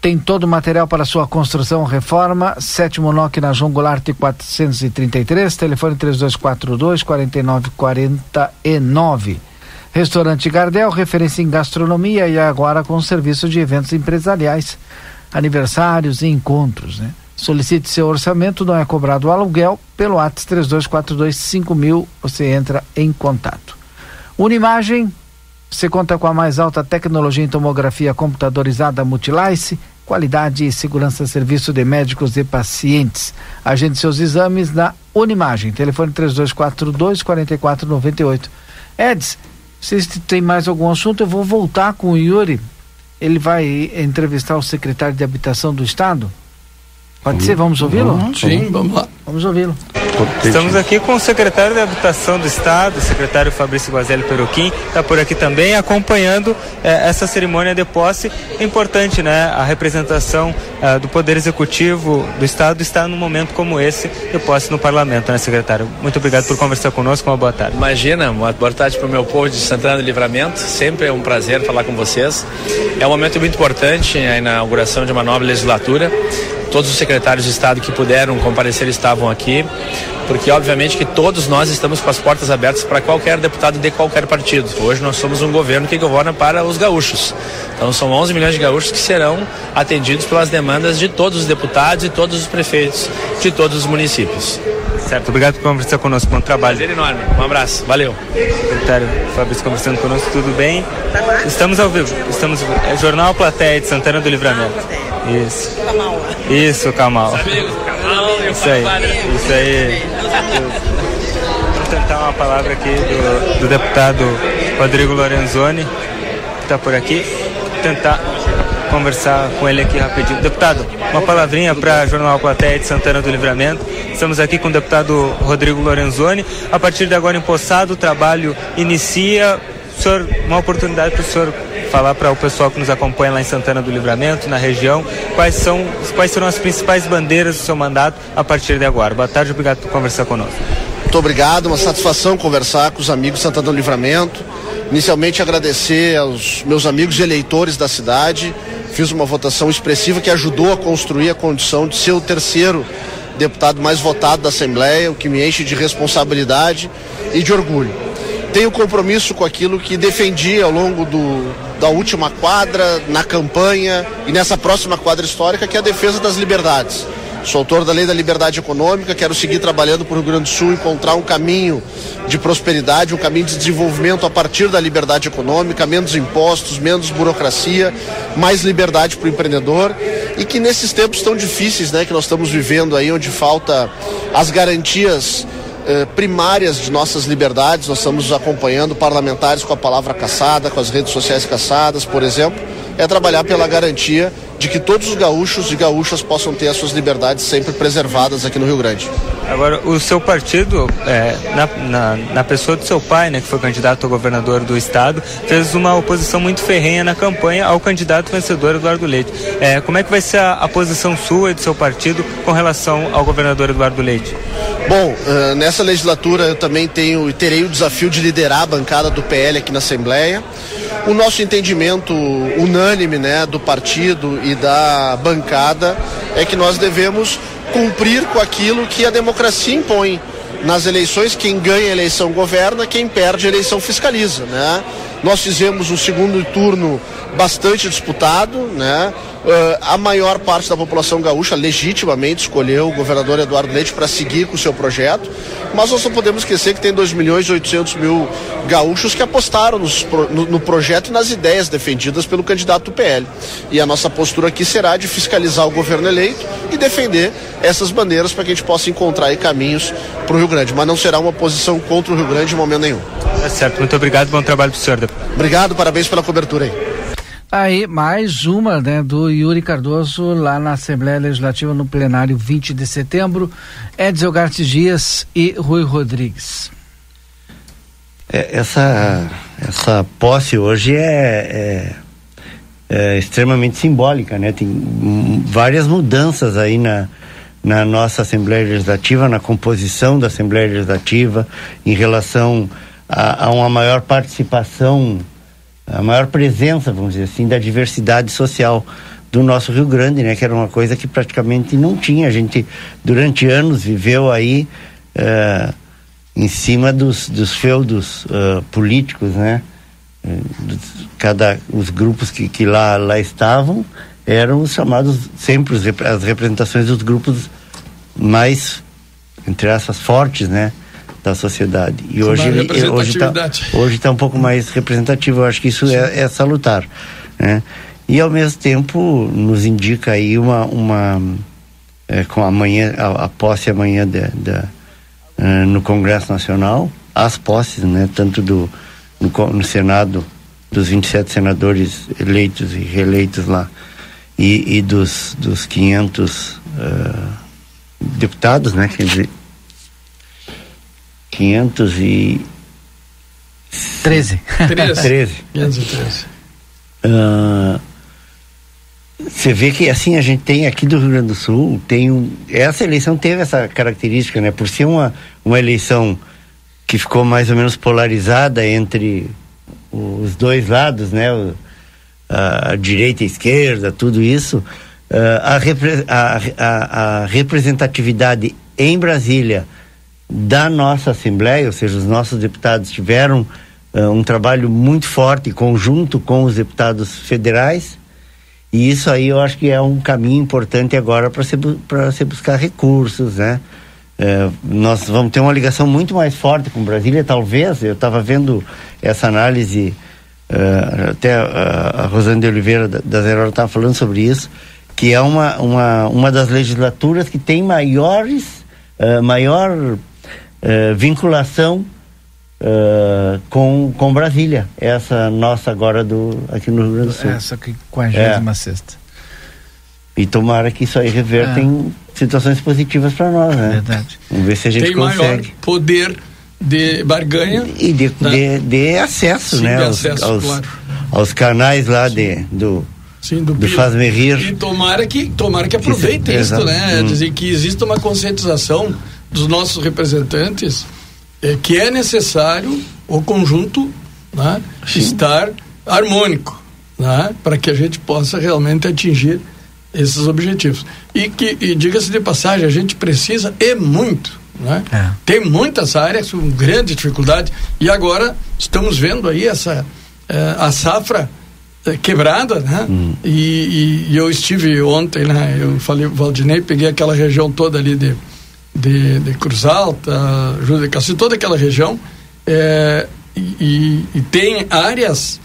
Tem todo o material para sua construção reforma. Sétimo NOC na João Goulart 433, telefone 3242 4949. Restaurante Gardel, referência em gastronomia e agora com serviço de eventos empresariais, aniversários e encontros, né? Solicite seu orçamento, não é cobrado o aluguel, pelo ATS 32425000, você entra em contato. Unimagem, você conta com a mais alta tecnologia em tomografia computadorizada Multilice, qualidade e segurança serviço de médicos e pacientes. Agende seus exames na Unimagem, telefone 3242 4498. Eds, vocês têm mais algum assunto? Eu vou voltar com o Yuri. Ele vai entrevistar o secretário de Habitação do Estado. Pode ser? Vamos ouvi-lo? Sim, vamos lá. Vamos ouvi-lo. Estamos aqui com o secretário de Habitação do Estado, o secretário Fabrício Guazelli Peruquim, está por aqui também acompanhando eh, essa cerimônia de posse. É importante, né? A representação eh, do Poder Executivo do Estado está num momento como esse de posse no Parlamento, né, secretário? Muito obrigado por conversar conosco. Uma boa tarde. Imagina, uma boa tarde para o meu povo de Santana do Livramento. Sempre é um prazer falar com vocês. É um momento muito importante a inauguração de uma nova legislatura. Todos os secretários de Estado que puderam comparecer estavam aqui, porque obviamente que todos nós estamos com as portas abertas para qualquer deputado de qualquer partido. Hoje nós somos um governo que governa para os gaúchos. Então são 11 milhões de gaúchos que serão atendidos pelas demandas de todos os deputados e todos os prefeitos de todos os municípios. Certo, obrigado por conversar conosco. Bom trabalho. Prazer enorme. Um abraço. Valeu. Secretário Fabrício conversando conosco, tudo bem? Estamos ao vivo. Estamos é Jornal Plateia de Santana do Livramento. Isso. Isso, Camal. Isso aí. Isso aí. Vamos tentar uma palavra aqui do, do deputado Rodrigo Lorenzoni, que está por aqui. Tentar conversar com ele aqui rapidinho. Deputado, uma palavrinha para Jornal Plateia de Santana do Livramento. Estamos aqui com o deputado Rodrigo Lorenzoni. A partir de agora empossado, o trabalho inicia. Senhor, uma oportunidade para o senhor falar para o pessoal que nos acompanha lá em Santana do Livramento, na região, quais são, quais serão as principais bandeiras do seu mandato a partir de agora. Boa tarde, obrigado por conversar conosco. Muito obrigado, uma satisfação conversar com os amigos Santana do Livramento. Inicialmente agradecer aos meus amigos eleitores da cidade. Fiz uma votação expressiva que ajudou a construir a condição de ser o terceiro deputado mais votado da Assembleia, o que me enche de responsabilidade e de orgulho. Tenho compromisso com aquilo que defendi ao longo do, da última quadra, na campanha e nessa próxima quadra histórica, que é a defesa das liberdades. Sou autor da Lei da Liberdade Econômica, quero seguir trabalhando para o Rio Grande do Sul, encontrar um caminho de prosperidade, um caminho de desenvolvimento a partir da liberdade econômica, menos impostos, menos burocracia, mais liberdade para o empreendedor e que nesses tempos tão difíceis, né, que nós estamos vivendo aí, onde falta as garantias eh, primárias de nossas liberdades, nós estamos acompanhando parlamentares com a palavra caçada, com as redes sociais caçadas, por exemplo, é trabalhar pela garantia de que todos os gaúchos e gaúchas possam ter as suas liberdades sempre preservadas aqui no Rio Grande. Agora, o seu partido, é, na, na, na, pessoa do seu pai, né, que foi candidato a governador do estado, fez uma oposição muito ferrenha na campanha ao candidato vencedor Eduardo Leite. É, como é que vai ser a, a, posição sua e do seu partido com relação ao governador Eduardo Leite? Bom, uh, nessa legislatura eu também tenho e terei o desafio de liderar a bancada do PL aqui na Assembleia. O nosso entendimento unânime né, do partido e da bancada é que nós devemos cumprir com aquilo que a democracia impõe. Nas eleições, quem ganha a eleição governa, quem perde a eleição fiscaliza. Né? Nós fizemos um segundo turno bastante disputado, né? Uh, a maior parte da população gaúcha legitimamente escolheu o governador Eduardo Leite para seguir com o seu projeto, mas nós não podemos esquecer que tem 2 milhões e 800 mil gaúchos que apostaram nos, no, no, projeto e nas ideias defendidas pelo candidato do PL. E a nossa postura aqui será de fiscalizar o governo eleito e defender essas bandeiras para que a gente possa encontrar caminhos para o Rio Grande, mas não será uma posição contra o Rio Grande em momento nenhum. Tá certo, muito obrigado, bom trabalho para o senhor. Obrigado, parabéns pela cobertura aí. Aí, mais uma, né, do Yuri Cardoso lá na Assembleia Legislativa no plenário 20 de setembro. Edson Gartes Dias e Rui Rodrigues. É, essa, essa posse hoje é, é, é, extremamente simbólica, né? Tem várias mudanças aí na, na nossa Assembleia Legislativa, na composição da Assembleia Legislativa, em relação a, a uma maior participação a maior presença, vamos dizer assim, da diversidade social do nosso Rio Grande, né? Que era uma coisa que praticamente não tinha. A gente, durante anos, viveu aí uh, em cima dos, dos feudos uh, políticos, né? cada os grupos que, que lá lá estavam eram os chamados sempre as representações dos grupos mais entre essas fortes, né, da sociedade. E hoje hoje está hoje tá um pouco mais representativo. Eu acho que isso é, é, salutar, né? E ao mesmo tempo nos indica aí uma uma é, com amanhã a, a posse amanhã de, uh, no Congresso Nacional as posses, né, tanto do no, no Senado dos 27 senadores eleitos e reeleitos lá e, e dos, dos 500 uh, deputados, né? Quer dizer, 500 e 13. 13. 13. 513. Uh, você vê que assim a gente tem aqui do Rio Grande do Sul tem um, essa eleição teve essa característica, né? Por ser uma uma eleição que ficou mais ou menos polarizada entre os dois lados, né? O, a, a, direita e a esquerda, tudo isso, uh, a, repre, a, a, a, representatividade em Brasília da nossa Assembleia, ou seja, os nossos deputados tiveram uh, um trabalho muito forte conjunto com os deputados federais, e isso aí eu acho que é um caminho importante agora para se, se buscar recursos, né? É, nós vamos ter uma ligação muito mais forte com Brasília, talvez. Eu estava vendo essa análise, uh, até a, a Rosane de Oliveira da, da Zero estava falando sobre isso, que é uma, uma, uma das legislaturas que tem maiores, uh, maior uh, vinculação com, com Brasília. Essa nossa agora do, aqui no Rio Grande do Sul. Essa que 46 é. sexta. E tomara que isso aí reverta é. em situações positivas para nós, né? Verdade. Vamos ver se a gente Tem consegue. maior poder de barganha e de, né? de, de acesso, Sim, né? De aos, acesso, aos, claro. aos canais lá de, do Sim, do, do Faz-me Rir. E tomara que, tomara que aproveite isso, né? Hum. Dizer que exista uma conscientização dos nossos representantes é, que é necessário o conjunto né, estar harmônico, né? Para que a gente possa realmente atingir esses objetivos. E que, e diga-se de passagem, a gente precisa e muito. Né? É. Tem muitas áreas com grande dificuldade e agora estamos vendo aí essa é, a safra é, quebrada, né? Hum. E, e, e, eu estive ontem, né? Eu falei Valdinei, peguei aquela região toda ali de de, de Cruz Alta, Júlio de Cassi, toda aquela região é, e, e, tem áreas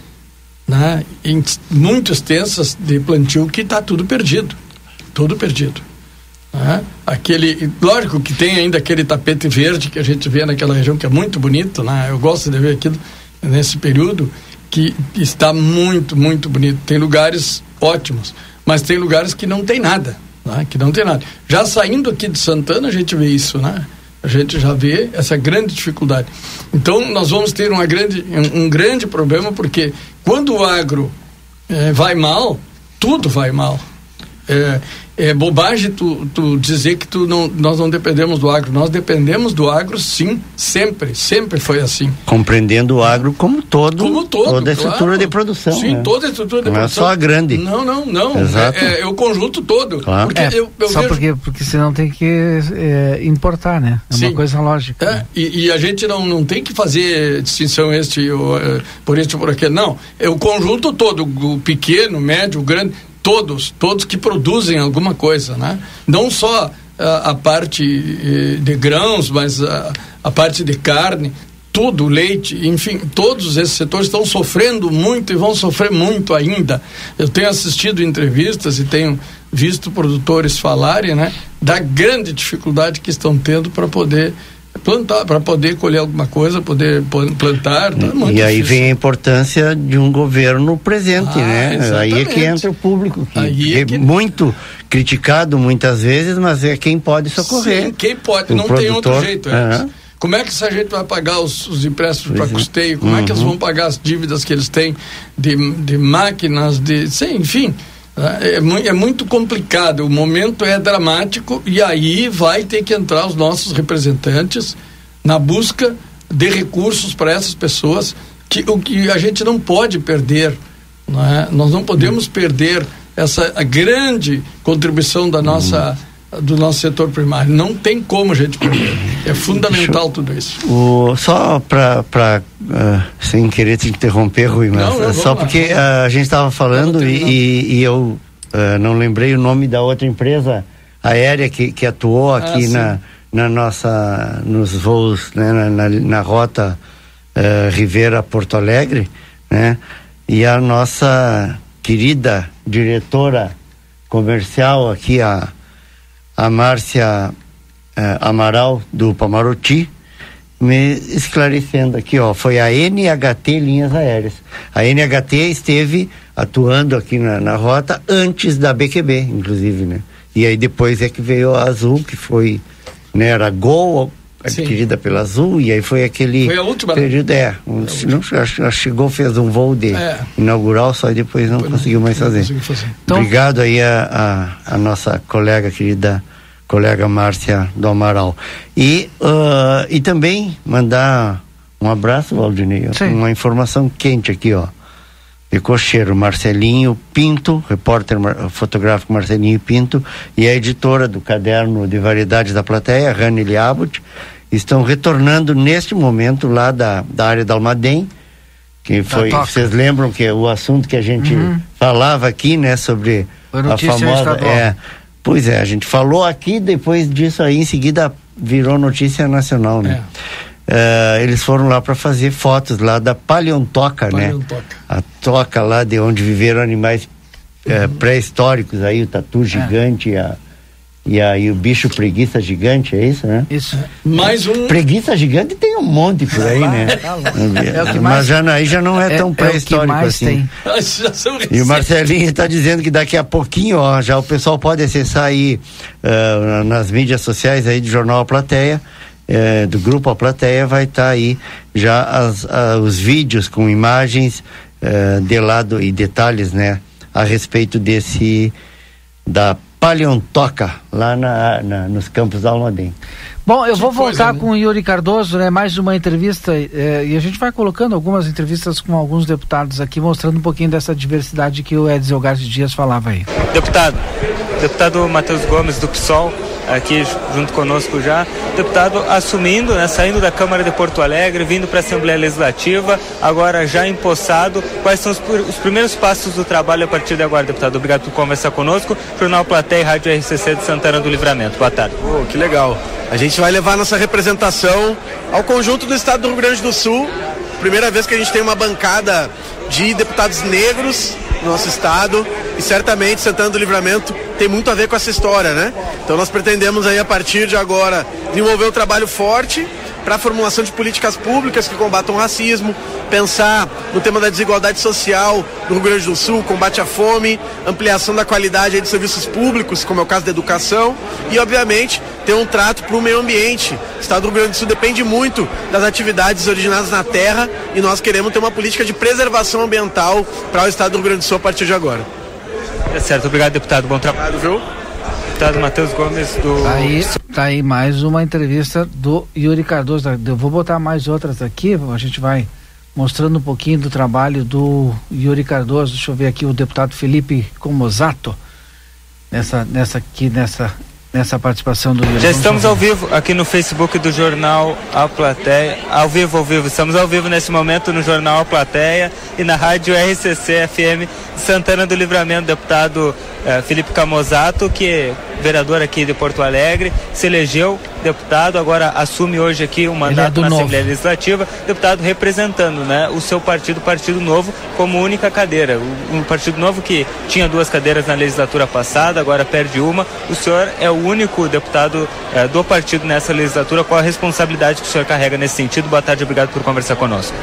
né, muito extensas de plantio que está tudo perdido, tudo perdido. Né? Aquele, lógico que tem ainda aquele tapete verde que a gente vê naquela região que é muito bonito, né? Eu gosto de ver aquilo nesse período que está muito, muito bonito. Tem lugares ótimos, mas tem lugares que não tem nada, né? Que não tem nada. Já saindo aqui de Santana a gente vê isso, né? A gente já vê essa grande dificuldade. Então nós vamos ter uma grande, um, um grande problema porque quando o agro é, vai mal, tudo vai mal. É, é bobagem tu, tu dizer que tu não, nós não dependemos do agro. Nós dependemos do agro, sim, sempre, sempre foi assim. Compreendendo o agro como todo, como todo toda a estrutura claro. de produção. Sim, né? toda a estrutura de não produção. Não é só a grande. Não, não, não. Exato. É, é, o conjunto todo. Claro. Porque é, eu, eu só vejo... porque, porque senão tem que é, importar, né? É sim. uma coisa lógica. É, né? e, e, a gente não, não tem que fazer distinção este ou, é, por este ou por aquele. Não, é o conjunto todo, o pequeno, o médio, o grande todos, todos que produzem alguma coisa, né? Não só a, a parte eh, de grãos, mas a, a parte de carne, tudo, leite, enfim, todos esses setores estão sofrendo muito e vão sofrer muito ainda. Eu tenho assistido entrevistas e tenho visto produtores falarem, né, da grande dificuldade que estão tendo para poder plantar, para poder colher alguma coisa, poder plantar. Tá e aí vem a importância de um governo presente, ah, né? Exatamente. Aí é que entra o público, que, é que... é muito criticado muitas vezes, mas é quem pode socorrer. Sim, quem pode, não produtor, tem outro jeito. É. Como é que essa gente vai pagar os, os empréstimos para é. custeio? Como uhum. é que eles uhum. vão pagar as dívidas que eles têm de, de máquinas, de, sim, enfim. É, é, muito complicado, o momento é dramático e aí vai ter que entrar os nossos representantes na busca de recursos para essas pessoas que o que a gente não pode perder, é? Nós não podemos perder essa grande contribuição da nossa do nosso setor primário. Não tem como a gente perder. É fundamental tudo isso. O, só para uh, sem querer te interromper, Rui, mas não, não, só porque uh, a gente estava falando e, e, e, eu uh, não lembrei o nome da outra empresa aérea que, que atuou ah, aqui ah, na, na nossa nos voos né, na, na, na rota uh, Rivera Porto Alegre, né? E a nossa querida diretora comercial aqui a a Márcia uh, Amaral do Pamaruti me esclarecendo aqui, ó, foi a NHT Linhas Aéreas. A NHT esteve atuando aqui na, na rota antes da BQB, inclusive, né? E aí depois é que veio a Azul, que foi, né, era Gol adquirida Sim. pela Azul, e aí foi aquele foi a última, né? período, é, um, não, chegou, fez um voo de é. inaugural, só e depois não depois conseguiu não, mais fazer. fazer. Então, Obrigado aí a, a, a, nossa colega querida, colega Márcia do Amaral. E, uh, e também mandar um abraço, Valdinei, uma informação quente aqui, ó de cocheiro Marcelinho Pinto, repórter fotográfico Marcelinho Pinto, e a editora do caderno de variedades da plateia, Rani Liabut, estão retornando neste momento lá da, da área da Almaden, que foi, vocês lembram que é o assunto que a gente uhum. falava aqui, né, sobre a famosa, é, pois é, a gente falou aqui, depois disso aí em seguida virou notícia nacional, né? É. Uh, eles foram lá para fazer fotos lá da paleontoca, né? paleontoca, né? A toca lá de onde viveram animais uh, pré-históricos aí, o tatu é. gigante, é. a, e aí o bicho preguiça gigante, é isso, né? Isso. Mais um. Preguiça gigante tem um monte por aí, né? É Mas já, aí já não é, é tão pré-histórico é assim. e o Marcelinho está dizendo que daqui a pouquinho, ó, já o pessoal pode acessar aí uh, nas mídias sociais aí do Jornal A Plateia é, do grupo A Plateia vai estar tá aí já as, os vídeos com imagens é, de lado e detalhes, né, a respeito desse da paleontoca lá na, na nos campos da Almaden. Bom, eu que vou voltar coisa, né? com o Yuri Cardoso, né? Mais uma entrevista é, e a gente vai colocando algumas entrevistas com alguns deputados aqui, mostrando um pouquinho dessa diversidade que o Edson Garcia Dias falava aí. Deputado, deputado Matheus Gomes do PSOL, aqui junto conosco já. Deputado assumindo, né, saindo da Câmara de Porto Alegre, vindo para a Assembleia Legislativa, agora já empossado. Quais são os, os, primeiros passos do trabalho a partir de agora, deputado? Obrigado por conversar conosco. Jornal Platéia e Rádio RCC de Santana do Livramento. Boa tarde. Oh, que legal. A gente vai levar nossa representação ao conjunto do estado do Rio Grande do Sul. Primeira vez que a gente tem uma bancada de deputados negros no nosso estado e certamente Santana do Livramento tem muito a ver com essa história, né? Então nós pretendemos aí a partir de agora desenvolver um trabalho forte para a formulação de políticas públicas que combatam o racismo, pensar no tema da desigualdade social no Rio Grande do Sul, combate à fome, ampliação da qualidade de serviços públicos, como é o caso da educação, e obviamente ter um trato para o meio ambiente. O estado do Rio Grande do Sul depende muito das atividades originadas na terra e nós queremos ter uma política de preservação ambiental para o estado do Rio Grande do Sul a partir de agora. É certo, obrigado deputado, bom trabalho, viu? Deputado Matheus Gomes do. Tá aí, tá aí mais uma entrevista do Yuri Cardoso. Eu vou botar mais outras aqui, a gente vai mostrando um pouquinho do trabalho do Yuri Cardoso. Deixa eu ver aqui o deputado Felipe Comosato nessa, nessa aqui, nessa nessa participação do Já estamos ao vivo aqui no Facebook do Jornal A Plateia. Ao vivo, ao vivo. Estamos ao vivo nesse momento no Jornal A Plateia e na rádio RCC FM Santana do Livramento, deputado eh, Felipe Camozato, que é vereador aqui de Porto Alegre, se elegeu deputado, agora assume hoje aqui um mandato é na novo. Assembleia Legislativa, deputado representando né, o seu partido, Partido Novo, como única cadeira. O, um Partido Novo que tinha duas cadeiras na legislatura passada, agora perde uma. O senhor é o único deputado eh, do partido nessa legislatura. Qual a responsabilidade que o senhor carrega nesse sentido? Boa tarde, obrigado por conversar conosco.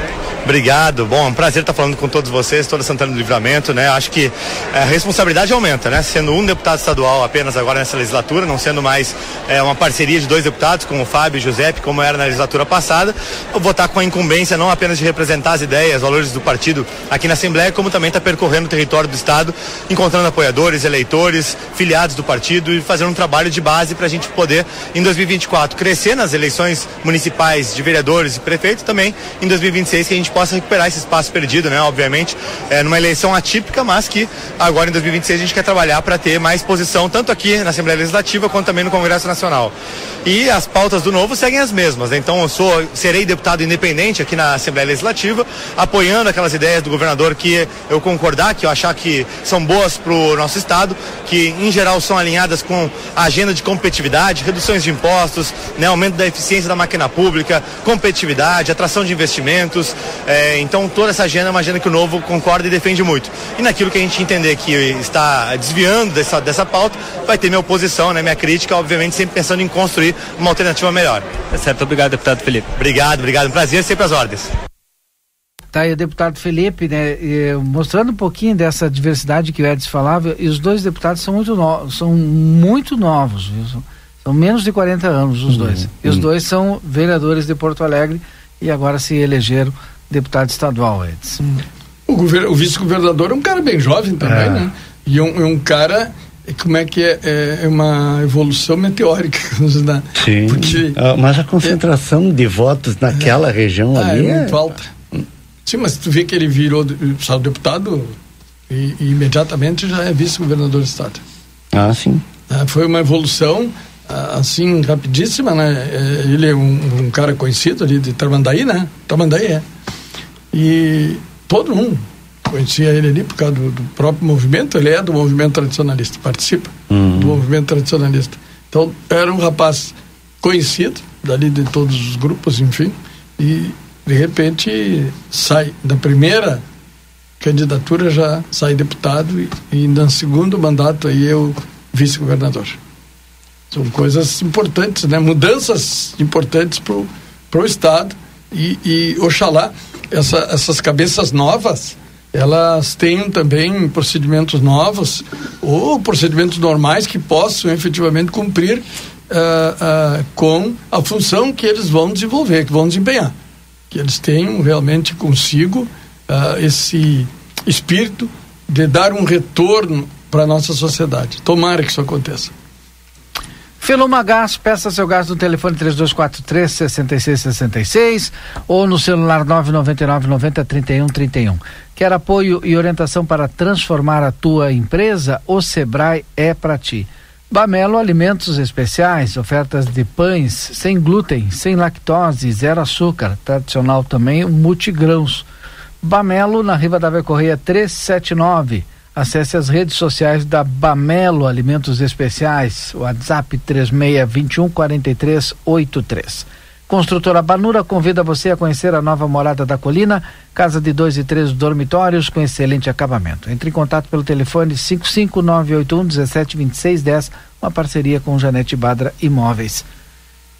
Obrigado, bom, é um prazer estar falando com todos vocês, toda Santana do Livramento, né? Acho que eh, a responsabilidade aumenta, né? Sendo um deputado estadual apenas agora nessa legislatura, não sendo mais é, uma parceria de dois deputados, como o Fábio e o Giuseppe, como era na legislatura passada, eu vou estar com a incumbência não apenas de representar as ideias, os valores do partido aqui na Assembleia, como também estar percorrendo o território do Estado, encontrando apoiadores, eleitores, filiados do partido e fazendo um trabalho de base para a gente poder, em 2024, crescer nas eleições municipais de vereadores e prefeitos, também em 2026 que a gente possa recuperar esse espaço perdido, né? Obviamente, é, numa eleição atípica, mas que agora em 2026 a gente quer trabalhar para ter mais posição, tanto aqui na Assembleia Legislativa quanto também no Congresso Nacional. E as pautas do novo seguem as mesmas. Né? Então eu sou, serei deputado independente aqui na Assembleia Legislativa, apoiando aquelas ideias do governador que eu concordar, que eu achar que são boas para o nosso estado, que em geral são alinhadas com a agenda de competitividade, reduções de impostos, né, aumento da eficiência da máquina pública, competitividade, atração de investimentos. É, então toda essa agenda é uma agenda que o novo concorda e defende muito. E naquilo que a gente entender que está desviando dessa, dessa pauta, vai ter minha oposição, né, minha crítica, obviamente sempre pensando em construir uma alternativa melhor. Tá certo, obrigado, deputado Felipe. Obrigado, obrigado. Um prazer, sempre às ordens. Tá aí o deputado Felipe, né, mostrando um pouquinho dessa diversidade que o Edson falava, e os dois deputados são muito novos, são muito novos, viu? São, são menos de 40 anos os uhum, dois. E os uhum. dois são vereadores de Porto Alegre e agora se elegeram deputado estadual, Edson. O, o vice-governador é um cara bem jovem também, é. né? E um, um cara como é que é, é, é uma evolução meteórica né? Sim. Porque, ah, mas a concentração é, de votos naquela é, região ah, ali é muito alta. Sim, mas tu vê que ele virou sabe, deputado e, e, imediatamente já é vice-governador do estado. Ah, sim. Ah, foi uma evolução ah, assim rapidíssima, né? É, ele é um, um, cara conhecido ali de Tramandaí, né? Tramandaí é. E todo mundo conhecia ele ali por causa do, do, próprio movimento, ele é do movimento tradicionalista, participa uhum. do movimento tradicionalista. Então era um rapaz conhecido dali de todos os grupos, enfim, e de repente sai da primeira candidatura já sai deputado e, e no segundo mandato aí eu vice-governador. São coisas importantes, né? Mudanças importantes para o Estado e, e oxalá essa, essas cabeças novas elas tenham também procedimentos novos ou procedimentos normais que possam efetivamente cumprir uh, uh, com a função que eles vão desenvolver, que vão desempenhar que eles tenham realmente consigo uh, esse espírito de dar um retorno para a nossa sociedade. Tomara que isso aconteça. Feluma Gás, peça seu gás no telefone 3243 6666 ou no celular 999 90 31 31. Quer apoio e orientação para transformar a tua empresa? O Sebrae é para ti. Bamelo Alimentos Especiais, ofertas de pães sem glúten, sem lactose, zero açúcar, tradicional também, multigrãos. Bamelo na Riva da Correia 379. Acesse as redes sociais da Bamelo Alimentos Especiais, WhatsApp 3621 4383. Construtora Banura convida você a conhecer a nova morada da colina, casa de dois e três dormitórios com excelente acabamento. Entre em contato pelo telefone 55981 172610, uma parceria com Janete Badra Imóveis.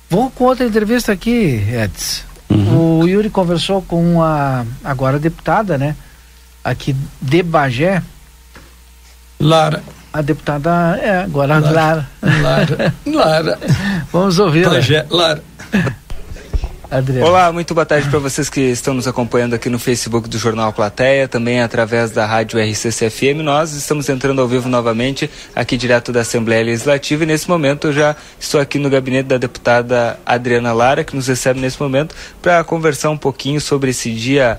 Vou com outra entrevista aqui, Edson. Uhum. O Yuri conversou com a agora deputada, né? Aqui de Bagé. Lara. A deputada é agora Lara. Lara. Lara. Lara. Vamos ouvir. Lara. Adriano. Olá, muito boa tarde para vocês que estão nos acompanhando aqui no Facebook do Jornal Plateia, também através da rádio RCCFM. Nós estamos entrando ao vivo novamente aqui direto da Assembleia Legislativa e nesse momento eu já estou aqui no gabinete da deputada Adriana Lara, que nos recebe nesse momento para conversar um pouquinho sobre esse dia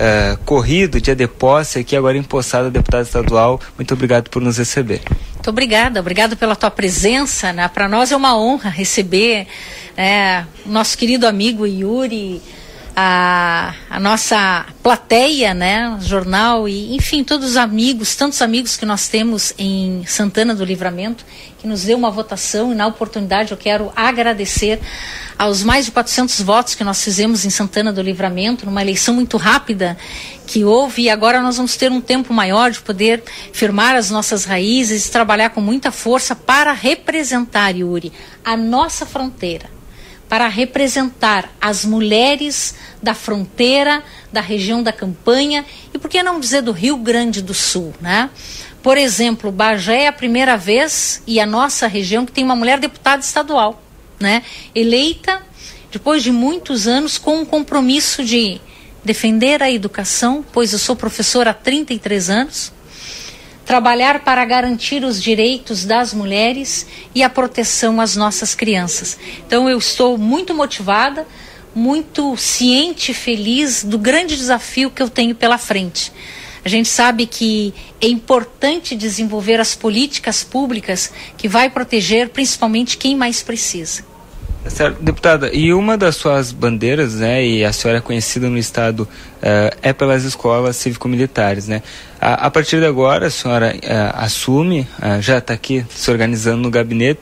uh, corrido, de posse aqui agora empossada deputada estadual. Muito obrigado por nos receber. Muito obrigada, obrigado pela tua presença. Né? Para nós é uma honra receber é, nosso querido amigo Yuri, a, a, nossa plateia, né, jornal e enfim todos os amigos, tantos amigos que nós temos em Santana do Livramento, que nos deu uma votação e na oportunidade eu quero agradecer aos mais de 400 votos que nós fizemos em Santana do Livramento, numa eleição muito rápida que houve e agora nós vamos ter um tempo maior de poder firmar as nossas raízes e trabalhar com muita força para representar, Yuri, a nossa fronteira para representar as mulheres da fronteira, da região da campanha e por que não dizer do Rio Grande do Sul, né? Por exemplo, Bagé é a primeira vez e a nossa região que tem uma mulher deputada estadual, né? Eleita depois de muitos anos com um compromisso de defender a educação, pois eu sou professora há 33 anos, trabalhar para garantir os direitos das mulheres e a proteção às nossas crianças. Então eu estou muito motivada, muito ciente e feliz do grande desafio que eu tenho pela frente. A gente sabe que é importante desenvolver as políticas públicas que vai proteger principalmente quem mais precisa. Certo, deputada, e uma das suas bandeiras, né, e a senhora é conhecida no Estado, uh, é pelas escolas cívico-militares, né? A, a, partir de agora, a senhora uh, assume, uh, já está aqui se organizando no gabinete,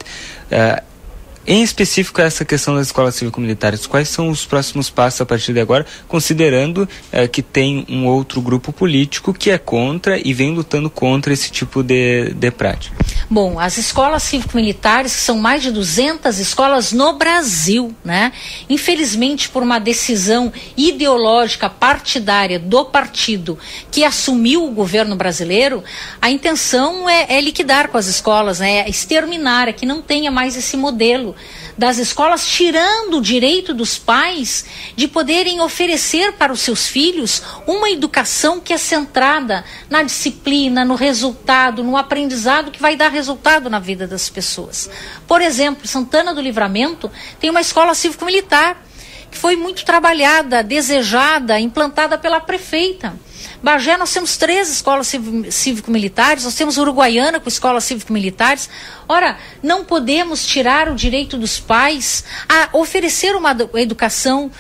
em específico, essa questão das escolas cívico-militares, quais são os próximos passos a partir de agora, considerando eh, que tem um outro grupo político que é contra e vem lutando contra esse tipo de, de prática? Bom, as escolas cívico-militares, que são mais de 200 escolas no Brasil, né? Infelizmente, por uma decisão ideológica partidária do partido que assumiu o governo brasileiro, a intenção é, é liquidar com as escolas, né? É exterminar, é que não tenha mais esse modelo das escolas, tirando o direito dos pais de poderem oferecer para os seus filhos uma educação que é centrada na disciplina, no resultado, no aprendizado que vai dar resultado na vida das pessoas. Por exemplo, Santana do Livramento tem uma escola cívico-militar que foi muito trabalhada, desejada, implantada pela prefeita. Bagé, nós temos três escolas cívico-militares, nós temos Uruguaiana com escolas cívico-militares. Ora, não podemos tirar o direito dos pais a oferecer uma educação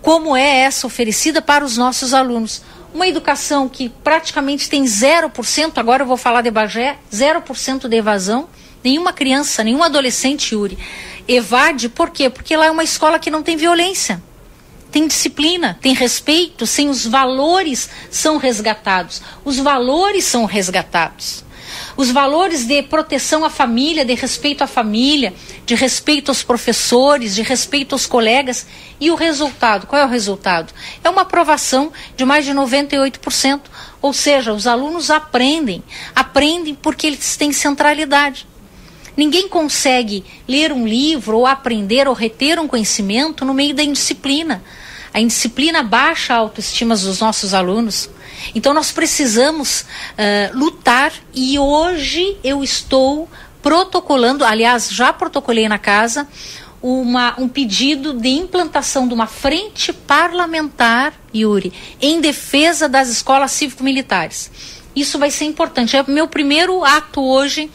como é essa oferecida para os nossos alunos. Uma educação que praticamente tem 0%, agora eu vou falar de Bagé, 0% de evasão. Nenhuma criança, nenhum adolescente, Yuri, evade. Por quê? Porque lá é uma escola que não tem violência tem disciplina, tem respeito, sem os valores são resgatados. Os valores são resgatados. Os valores de proteção à família, de respeito à família, de respeito aos professores, de respeito aos colegas. E o resultado, qual é o resultado? É uma aprovação de mais de 98%. Ou seja, os alunos aprendem, aprendem porque eles têm centralidade. Ninguém consegue ler um livro ou aprender ou reter um conhecimento no meio da indisciplina. A indisciplina baixa a autoestima dos nossos alunos. Então nós precisamos uh, lutar e hoje eu estou protocolando, aliás, já protocolei na casa, uma, um pedido de implantação de uma frente parlamentar, Yuri, em defesa das escolas cívico-militares. Isso vai ser importante. É meu primeiro ato hoje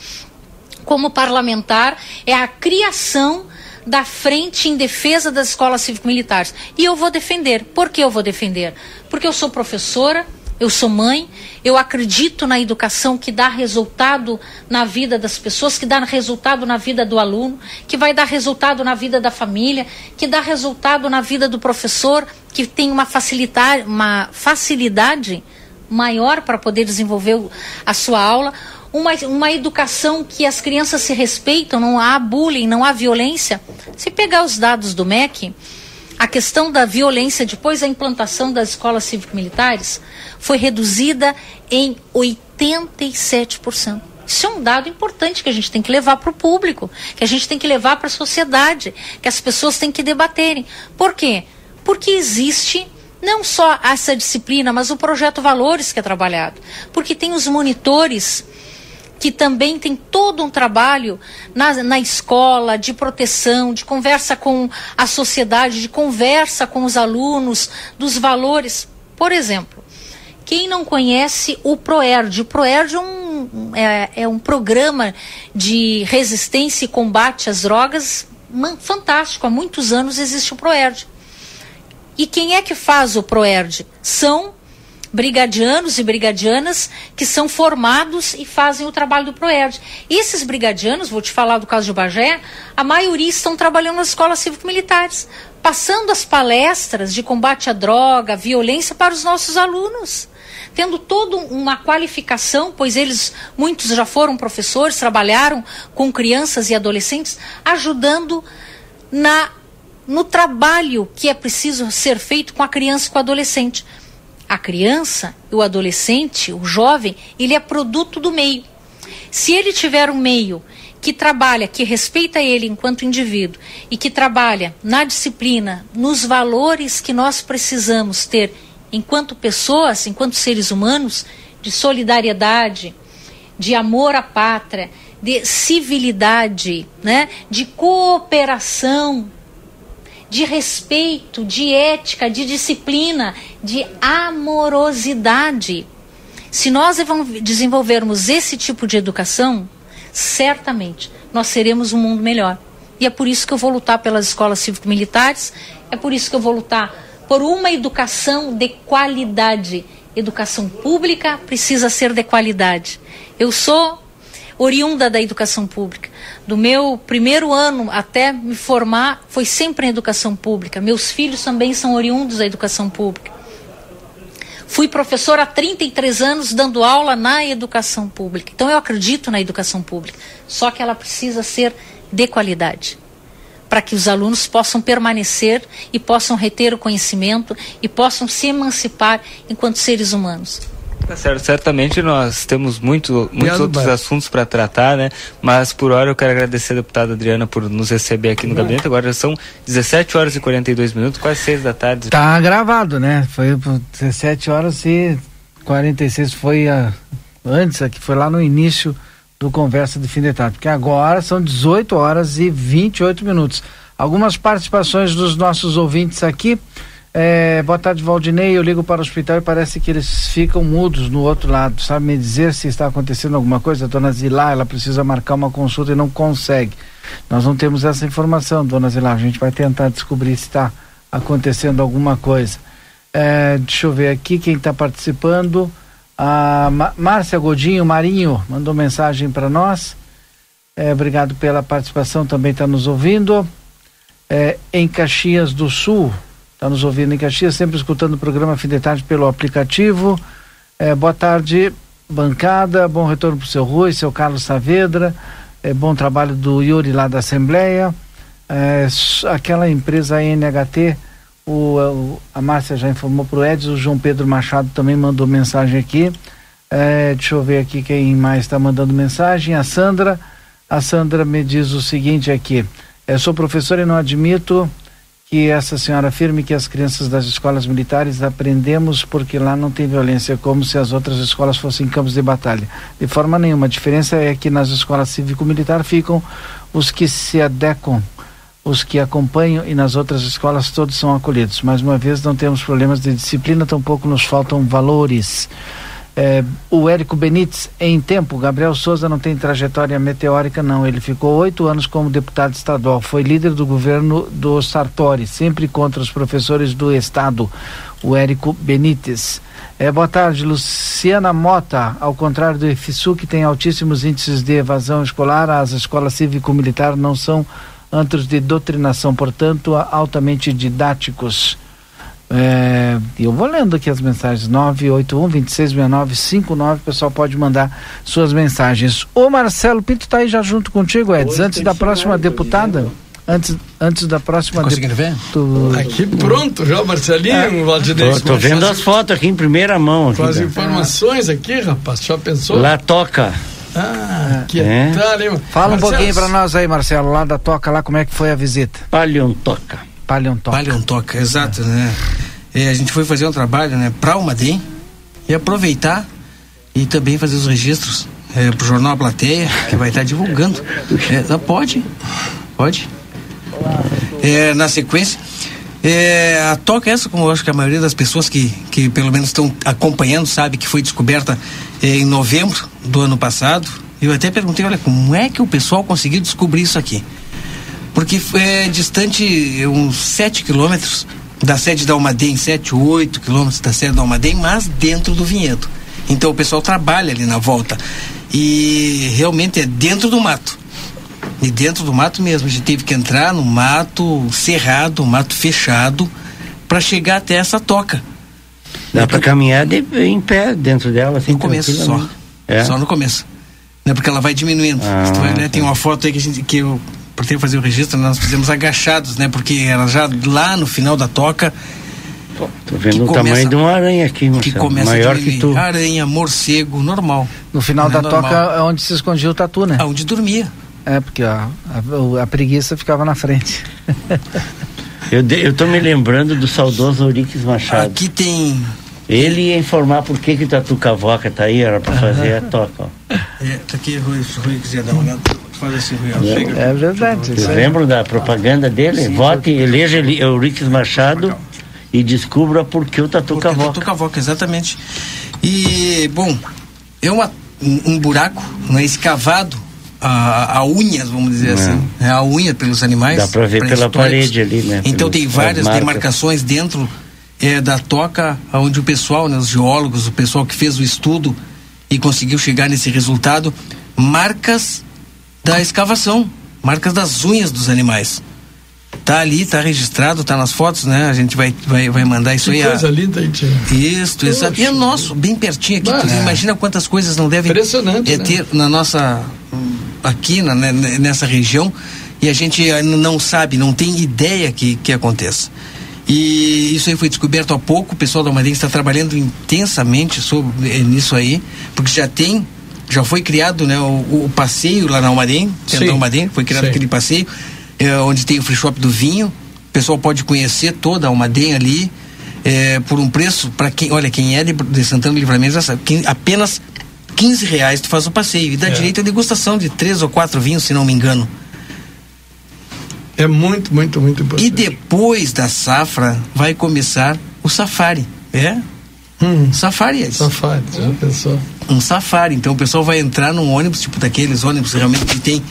como parlamentar é a criação da frente em defesa das escolas cívico-militares. E eu vou defender. Por que eu vou defender? Porque eu sou professora, eu sou mãe, eu acredito na educação que dá resultado na vida das pessoas, que dá resultado na vida do aluno, que vai dar resultado na vida da família, que dá resultado na vida do professor, que tem uma facilidade, uma facilidade maior para poder desenvolver a sua aula uma, uma educação que as crianças se respeitam, não há bullying, não há violência. Se pegar os dados do MEC, a questão da violência depois da implantação das escolas cívico-militares foi reduzida em 87%. Isso é um dado importante que a gente tem que levar para o público, que a gente tem que levar para a sociedade, que as pessoas têm que debaterem. Por quê? Porque existe não só essa disciplina, mas o projeto Valores que é trabalhado. Porque tem os monitores que também tem todo um trabalho na, na escola de proteção, de conversa com a sociedade, de conversa com os alunos, dos valores. Por exemplo, quem não conhece o PROERD? O PROERD é um, é, é um programa de resistência e combate às drogas fantástico. Há muitos anos existe o PROERD. E quem é que faz o PROERD? São brigadianos e brigadianas que são formados e fazem o trabalho do PROERD. Esses brigadianos, vou te falar do caso de Bagé, a maioria estão trabalhando nas escolas cívico-militares, passando as palestras de combate à droga, à violência para os nossos alunos. Tendo toda uma qualificação, pois eles, muitos já foram professores, trabalharam com crianças e adolescentes, ajudando na no trabalho que é preciso ser feito com a criança e com o adolescente a criança, o adolescente, o jovem, ele é produto do meio. Se ele tiver um meio que trabalha, que respeita ele enquanto indivíduo e que trabalha na disciplina, nos valores que nós precisamos ter enquanto pessoas, enquanto seres humanos, de solidariedade, de amor à pátria, de civilidade, né, de cooperação, de respeito, de ética, de disciplina, de amorosidade. Se nós desenvolvermos esse tipo de educação, certamente nós seremos um mundo melhor. E é por isso que eu vou lutar pelas escolas cívico-militares, é por isso que eu vou lutar por uma educação de qualidade. Educação pública precisa ser de qualidade. Eu sou oriunda da educação pública. Do meu primeiro ano até me formar, foi sempre em educação pública. Meus filhos também são oriundos da educação pública. Fui professora há 33 anos dando aula na educação pública. Então eu acredito na educação pública, só que ela precisa ser de qualidade para que os alunos possam permanecer e possam reter o conhecimento e possam se emancipar enquanto seres humanos. Tá certo, certamente nós temos muito, muitos outros assuntos para tratar, né? Mas por hora eu quero agradecer a deputada Adriana por nos receber aqui no gabinete. Agora já são 17 horas e 42 minutos, quase 6 da tarde. Tá gravado, né? Foi 17 horas e 46 foi a, antes, aqui foi lá no início do Conversa de Fim de Tarde, porque agora são 18 horas e 28 minutos. Algumas participações dos nossos ouvintes aqui. É, boa tarde, Valdinei. Eu ligo para o hospital e parece que eles ficam mudos no outro lado. Sabe me dizer se está acontecendo alguma coisa? A dona Zilá, ela precisa marcar uma consulta e não consegue. Nós não temos essa informação, dona Zilá. A gente vai tentar descobrir se está acontecendo alguma coisa. É, deixa eu ver aqui quem está participando. A Márcia Godinho Marinho mandou mensagem para nós. É, obrigado pela participação, também está nos ouvindo. É, em Caxias do Sul, está nos ouvindo em Caxias, sempre escutando o programa Fim de Tarde pelo aplicativo. É, boa tarde, bancada, bom retorno para o seu Rui, seu Carlos Saavedra, é, bom trabalho do Yuri lá da Assembleia. É, aquela empresa NHT o, a Márcia já informou para o Edson, o João Pedro Machado também mandou mensagem aqui. É, deixa eu ver aqui quem mais está mandando mensagem. A Sandra. A Sandra me diz o seguinte aqui. É, sou professora e não admito que essa senhora afirme que as crianças das escolas militares aprendemos porque lá não tem violência, como se as outras escolas fossem campos de batalha. De forma nenhuma. A diferença é que nas escolas cívico-militar ficam os que se adequam os que acompanham e nas outras escolas todos são acolhidos. Mais uma vez, não temos problemas de disciplina, tampouco nos faltam valores. É, o Érico Benites, em tempo, Gabriel Souza não tem trajetória meteórica, não. Ele ficou oito anos como deputado estadual. Foi líder do governo do Sartori, sempre contra os professores do Estado. O Érico Benites. É, boa tarde, Luciana Mota. Ao contrário do IFSU, que tem altíssimos índices de evasão escolar, as escolas cívico-militar não são antros de doutrinação, portanto, altamente didáticos. É, eu vou lendo aqui as mensagens 981 266959 o pessoal pode mandar suas mensagens. O Marcelo Pinto está aí já junto contigo, Edson, antes da próxima deputada. Antes, antes da próxima Conseguindo ver? Tu... Aqui pronto já, Marcelinho, é. Valdinei. Tô, tô vendo as fotos aqui em primeira mão. Com as informações aqui, rapaz, já pensou? Lá toca. Ah, que é. tal, hein? Fala um pouquinho para nós aí, Marcelo, lá da Toca, lá como é que foi a visita? Paleontoca. Paleontoca. Paleontoca, exato, né? É, a gente foi fazer um trabalho, né, para o Madem e aproveitar e também fazer os registros é, pro jornal Plateia, que vai estar divulgando. É, pode, pode. É, na sequência, é, a toca é essa, como eu acho que a maioria das pessoas que, que pelo menos estão acompanhando sabe que foi descoberta é, em novembro do ano passado. Eu até perguntei, olha, como é que o pessoal conseguiu descobrir isso aqui? Porque é distante uns 7 quilômetros da sede da Almaden, 7, 8 quilômetros da sede da Almaden, mas dentro do vinhedo. Então o pessoal trabalha ali na volta. E realmente é dentro do mato. E dentro do mato mesmo. A gente teve que entrar no mato cerrado, mato fechado, para chegar até essa toca. Dá para caminhar de, em pé dentro dela, assim. No começo só. É. Só no começo. Né? Porque ela vai diminuindo. Ah, vai, né? Tem uma foto aí que, a gente, que eu, por ter fazer o registro, nós fizemos agachados, né? Porque ela já lá no final da toca. Tô vendo o começa, tamanho de uma aranha aqui, Marcelo. Que começa Maior que tu. Aranha, morcego, normal. No final da normal. toca é onde se escondia o tatu, né? Onde dormia. É, porque ó, a, a preguiça ficava na frente. eu, de, eu tô me lembrando do saudoso Euriques Machado. Aqui tem. Ele ia informar por que que Tatu Cavoca tá aí, era para fazer a toca, ó. É, tá aqui, Rui, se Rui quiser dar uma olhada, faz assim, Rui. É, é verdade. Vocês lembram da propaganda dele? Sim, Vote, eleja Euriques Machado e descubra por que o Tatu Cavoca. Tatu Cavoca, exatamente. E, bom, é uma, um, um buraco né, escavado a, a, unhas, vamos dizer é. assim, é a unha pelos animais. Dá para ver pela parede ali, né? Então tem várias demarcações dentro é, da toca, onde o pessoal, né, os geólogos, o pessoal que fez o estudo e conseguiu chegar nesse resultado, marcas da escavação, marcas das unhas dos animais. Tá ali, tá registrado, tá nas fotos, né? A gente vai, vai, vai mandar isso que aí. coisa a... linda tia. Isso, exato. E é nosso, bem pertinho aqui. é. Imagina quantas coisas não devem Impressionante, é, né? ter na nossa. aqui na, né, nessa região. E a gente não sabe, não tem ideia que, que aconteça. E isso aí foi descoberto há pouco. O pessoal da Madeira está trabalhando intensamente sobre, eh, nisso aí, porque já tem, já foi criado né, o, o passeio lá na Almaden, da Almaden, foi criado Sim. aquele passeio, é, onde tem o free shop do vinho. O pessoal pode conhecer toda a Almaden ali, é, por um preço, para quem, olha, quem é de, de Santana do Livramento já sabe, quem, apenas 15 reais tu faz o passeio. E dá É. direito a degustação de três ou quatro vinhos, se não me engano. É muito, muito, muito importante. E depois da safra vai começar o safari. É? Hum. Safari, é Safari, já pensou? Um safari. Então o pessoal vai entrar num ônibus, tipo daqueles ônibus realmente que tem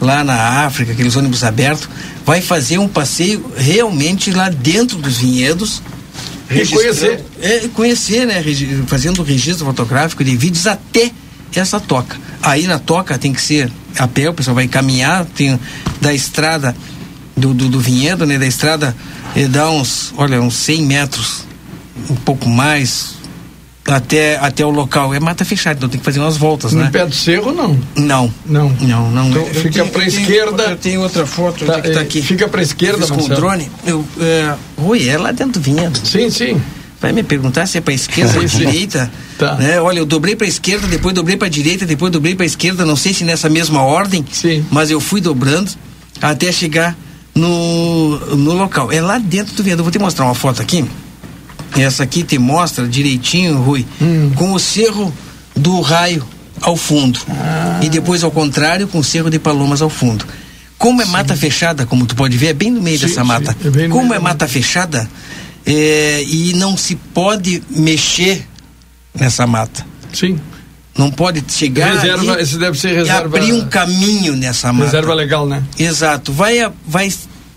lá na África, aqueles ônibus abertos, vai fazer um passeio realmente lá dentro dos vinhedos. E registrando- conhecer. É, conhecer, né? Fazendo o registro fotográfico de vídeos até essa toca. Aí na toca tem que ser a pé, o pessoal vai caminhar, tem da estrada do, do, do vinhedo, né? Da estrada, eh, dá uns, olha, uns 100 metros, um pouco mais, até, até o local. É mata fechada, então tem que fazer umas voltas, No né? pé do cerro, não. Não. Não. Não, não. Então, Eu fica tenho- esquerda. Eu tenho outra foto Tá, é que tá eh, aqui. fica pra esquerda, com o drone. Eu, é, oi, é lá dentro do vinhedo. Sim, sim. Vai me perguntar se é pra esquerda ou direita? Tá. Né? Olha, eu dobrei pra esquerda, depois dobrei pra direita, depois dobrei pra esquerda, não sei se nessa mesma ordem, Sim. mas eu fui dobrando até chegar no, no local. É lá dentro do. Eu vou te mostrar uma foto aqui. Essa aqui te mostra direitinho, Rui, Hum. com o cerro do raio ao fundo. Ah. E depois ao contrário, com o cerro de palomas ao fundo. Como é mata fechada, como tu pode ver, é bem no meio Sim, dessa sim, mata. é como é mata fechada, é, e não se pode mexer nessa mata. Sim. Não pode chegar Reserva, e, esse deve ser reserva. abrir um caminho nessa mata. Reserva legal, né? Exato. Vai, vai,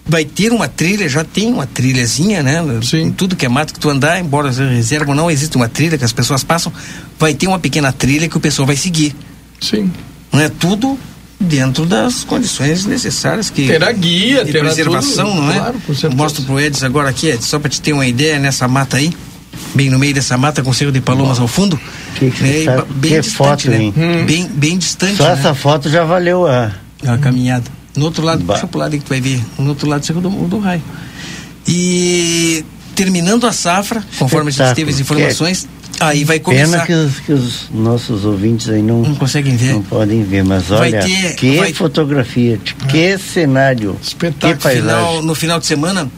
vai ter uma trilha, já tem uma trilhazinha, né? Sim. Em tudo que é mato que tu andar, embora seja reserva, não existe uma trilha que as pessoas passam, vai ter uma pequena trilha que o pessoal vai seguir. Sim. Não é tudo dentro das condições necessárias que Terá guia, de terá preservação, tudo, não é? claro. Mostro pro Edson agora aqui, Edson, só para te ter uma ideia nessa mata aí, bem no meio dessa mata com cerro de palomas ao fundo. Que que ba- bem que distante, foto, né? hein? Bem, bem distante. Só né? essa foto já valeu a. É uma caminhada. No outro lado, Ba- puxa pro lado aí que tu vai ver. No outro lado do Cerro do, do Raio. E terminando a safra, conforme a gente Espetáculo. teve as informações, aí vai começar. Pena que os, que os nossos ouvintes aí não, Não conseguem ver. não podem ver, mas Vai olha, ter- que vai- fotografia, que cenário, que Espetáculo. paisagem, Final, no final de semana,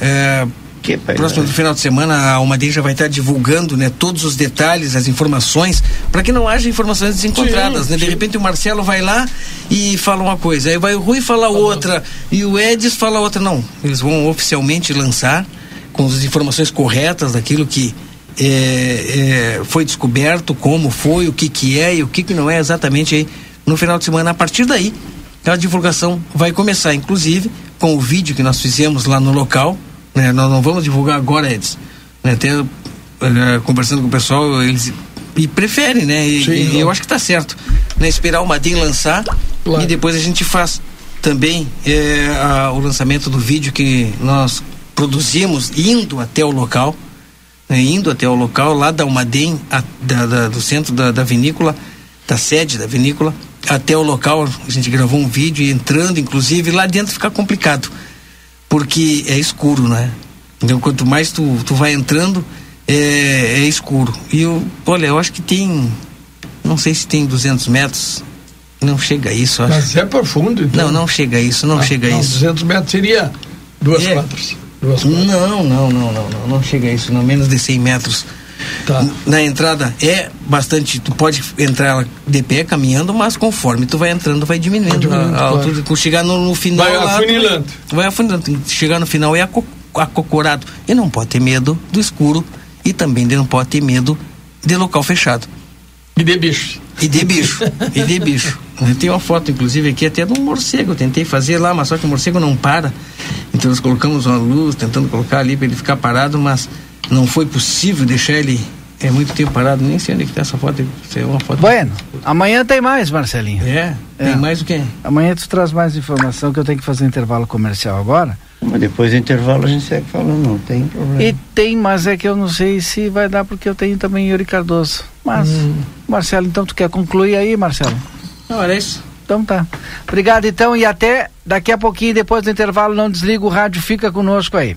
é, que paisagem. próximo do final de semana, a Almaden já vai estar divulgando né, todos os detalhes, as informações, para que não haja informações desencontradas. Sim, né? De sim. repente o Marcelo vai lá e fala uma coisa, aí vai o Rui falar outra, e o Edis fala outra. Não, eles vão oficialmente lançar com as informações corretas daquilo que é, é, foi descoberto, como foi, o que, que é e o que, que não é exatamente aí no final de semana. A partir daí, a divulgação vai começar, inclusive com o vídeo que nós fizemos lá no local. Né? Nós não vamos divulgar agora, Edson. Né? Até eh, conversando com o pessoal, eles e preferem, né? E, Sim, e eu acho que está certo. Né? Esperar o Madim lançar Claro. e depois a gente faz também eh, a- o lançamento do vídeo que nós produzimos indo até o local, né? indo até o local lá da Almaden, a- da- da- do centro da, da vinícola, da sede da vinícola, até o local. A gente gravou um vídeo e entrando, inclusive, lá dentro fica complicado, porque é escuro, né? Então, quanto mais tu, tu vai entrando, é, é escuro. E eu, olha, eu acho que tem, não sei se tem 200 metros, não chega a isso, acho. Mas é profundo, então. Não, não chega a isso, não Ah, chega a não, isso. 200 metros seria duas É. quadras. Duas quadras. Não, não, não, não, não, não chega a isso, não menos de 100 metros. Tá. Na entrada é bastante, tu pode entrar de pé caminhando, mas conforme tu vai entrando vai diminuindo, Vai diminuindo, a, a claro. altura, quando chegar no, no final Vai lá, tu afunilando. vai afunilando, chegar no final é aco- acocorado. E não pode ter medo do escuro e também não pode ter medo de local fechado. E de bicho. E de bicho. e de bicho. Tem uma foto, inclusive, aqui até de um morcego. Eu tentei fazer lá, mas só que o morcego não para. Então nós colocamos uma luz, tentando colocar ali para ele ficar parado, mas não foi possível deixar ele é muito tempo parado, nem sei onde é que tá essa foto. É uma foto. Bueno, amanhã tem mais, Marcelinho. É? Tem é. mais o quê? Amanhã tu traz mais informação que eu tenho que fazer um intervalo comercial agora. Mas depois do intervalo a gente segue falando, não tem problema. E tem, mas é que eu não sei se vai dar porque eu tenho também Yuri Cardoso. Mas, hum. Marcelo, então tu quer concluir aí, Marcelo? Não, era isso. Então tá. Obrigado então e até daqui a pouquinho, depois do intervalo, não desliga o rádio, fica conosco aí.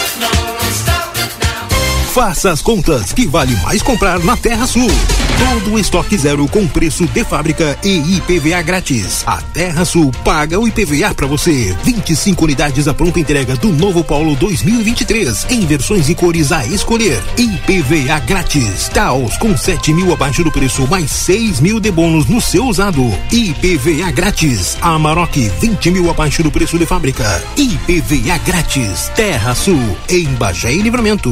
Faça as contas que vale mais comprar na Terra Sul. Todo estoque zero com preço de fábrica e IPVA grátis. A Terra Sul paga o IPVA para você. 25 unidades à pronta entrega do novo Polo 2023 em versões e cores a escolher. IPVA grátis. Taos com 7 mil abaixo do preço mais 6 mil de bônus no seu usado. IPVA grátis. Amarok 20 mil abaixo do preço de fábrica. IPVA grátis. Terra Sul em Bagé e Livramento.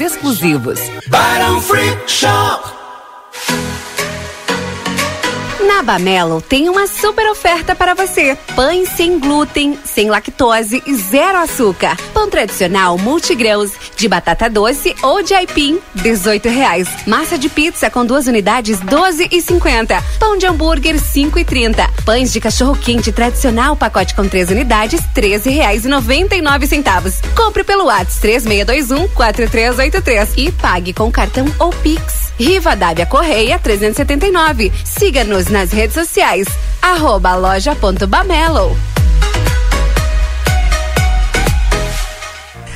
exclusivos. Free Shop. Na Bamelo tem uma super oferta para você. Pães sem glúten, sem lactose e zero açúcar. Pão tradicional multigrãos de batata doce ou de aipim, 18 reais. Massa de pizza com duas unidades, 12 e 50. Pão de hambúrguer, 5 e 30. Pães de cachorro quente tradicional, pacote com três unidades, 13 reais e 99 centavos. Compre pelo WhatsApp 3621 4383 e pague com cartão ou Pix. Riva Dávia Correia 379. Siga-nos nas redes sociais. Arroba loja.bamelo.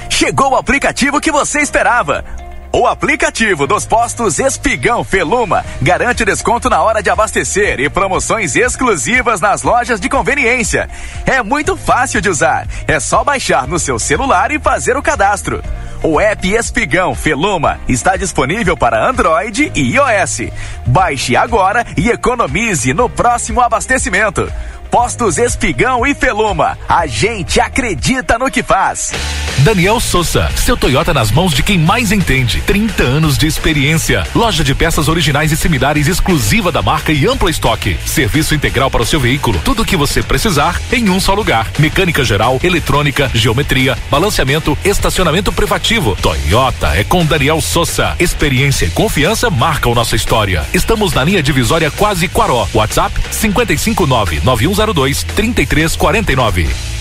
Chegou o aplicativo que você esperava. O aplicativo dos postos Espigão Feluma garante desconto na hora de abastecer e promoções exclusivas nas lojas de conveniência. É muito fácil de usar. É só baixar no seu celular e fazer o cadastro. O app Espigão Feluma está disponível para Android e iOS. Baixe agora e economize no próximo abastecimento. Postos Espigão e Feluma. A gente acredita no que faz. Daniel Souza, seu Toyota nas mãos de quem mais entende. 30 anos de experiência. Loja de peças originais e similares exclusiva da marca e amplo estoque. Serviço integral para o seu veículo. Tudo o que você precisar em um só lugar. Mecânica geral, eletrônica, geometria, balanceamento, estacionamento privativo. Toyota é com Daniel Souza. Experiência e confiança marcam nossa história. Estamos na linha divisória quase Quaró. WhatsApp 559 91 3202 3349.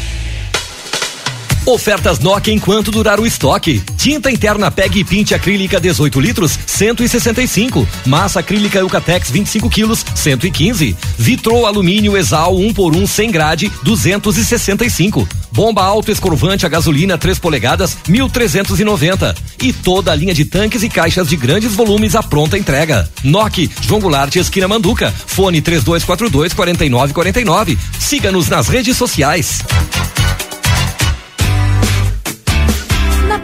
Ofertas Nokia enquanto durar o estoque. Tinta interna PEG e Pinte acrílica 18 litros, 165. Massa acrílica Eucatex 25 quilos, 115. Vitrô alumínio Exal 1 por 1 sem grade, 265. Bomba alto escorvante a gasolina 3 polegadas, 1.390. E toda a linha de tanques e caixas de grandes volumes à pronta entrega. Nokia, João Goulart, esquina Manduca. Fone 3242 4949. Siga-nos nas redes sociais.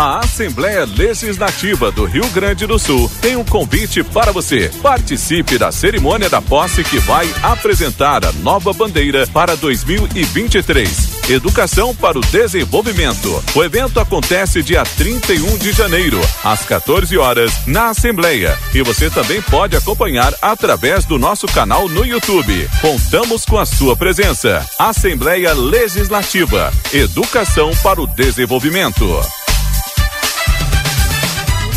A Assembleia Legislativa do Rio Grande do Sul tem um convite para você. Participe da cerimônia da posse que vai apresentar a nova bandeira para 2023. Educação para o Desenvolvimento. O evento acontece dia 31 de janeiro, às 14 horas, na Assembleia. E você também pode acompanhar através do nosso canal no YouTube. Contamos com a sua presença. Assembleia Legislativa. Educação para o Desenvolvimento.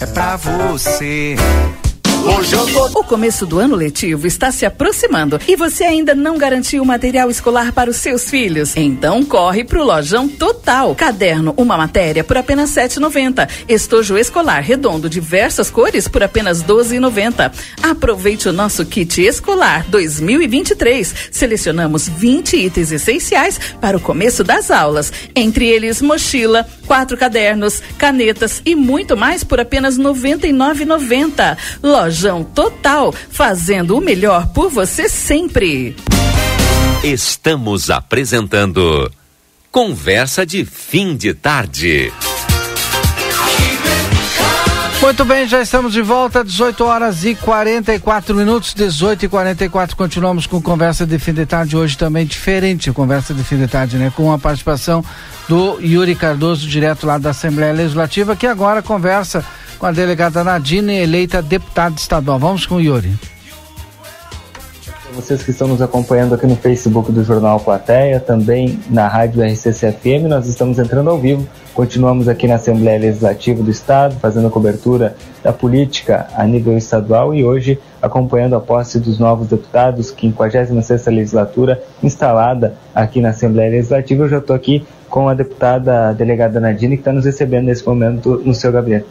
é pra você. O começo do ano letivo está se aproximando e você ainda não garantiu o material escolar para os seus filhos? Então corre pro Lojão Total. Caderno, uma matéria por apenas 7,90. Estojo escolar redondo, diversas cores por apenas 12,90. Aproveite o nosso kit escolar 2023. Selecionamos 20 itens essenciais para o começo das aulas. Entre eles, mochila, quatro cadernos, canetas e muito mais por apenas R$ 99,90. Lojão Total, fazendo o melhor por você sempre. Estamos apresentando Conversa de Fim de Tarde. Muito bem, já estamos de volta, 18 horas e 44 minutos, 18 e 44. Continuamos com conversa de fim de tarde, hoje também diferente, conversa de fim de tarde, né? Com a participação do Yuri Cardoso, direto lá da Assembleia Legislativa, que agora conversa com a delegada Nadine, eleita deputada estadual. Vamos com o Yuri. Vocês que estão nos acompanhando aqui no Facebook do Jornal Plateia, também na rádio RCCFM, nós estamos entrando ao vivo. Continuamos aqui na Assembleia Legislativa do Estado, fazendo a cobertura da política a nível estadual e hoje acompanhando a posse dos novos deputados, 56ª legislatura instalada aqui na Assembleia Legislativa. Eu já estou aqui com a deputada a delegada Nadine, que está nos recebendo nesse momento no seu gabinete.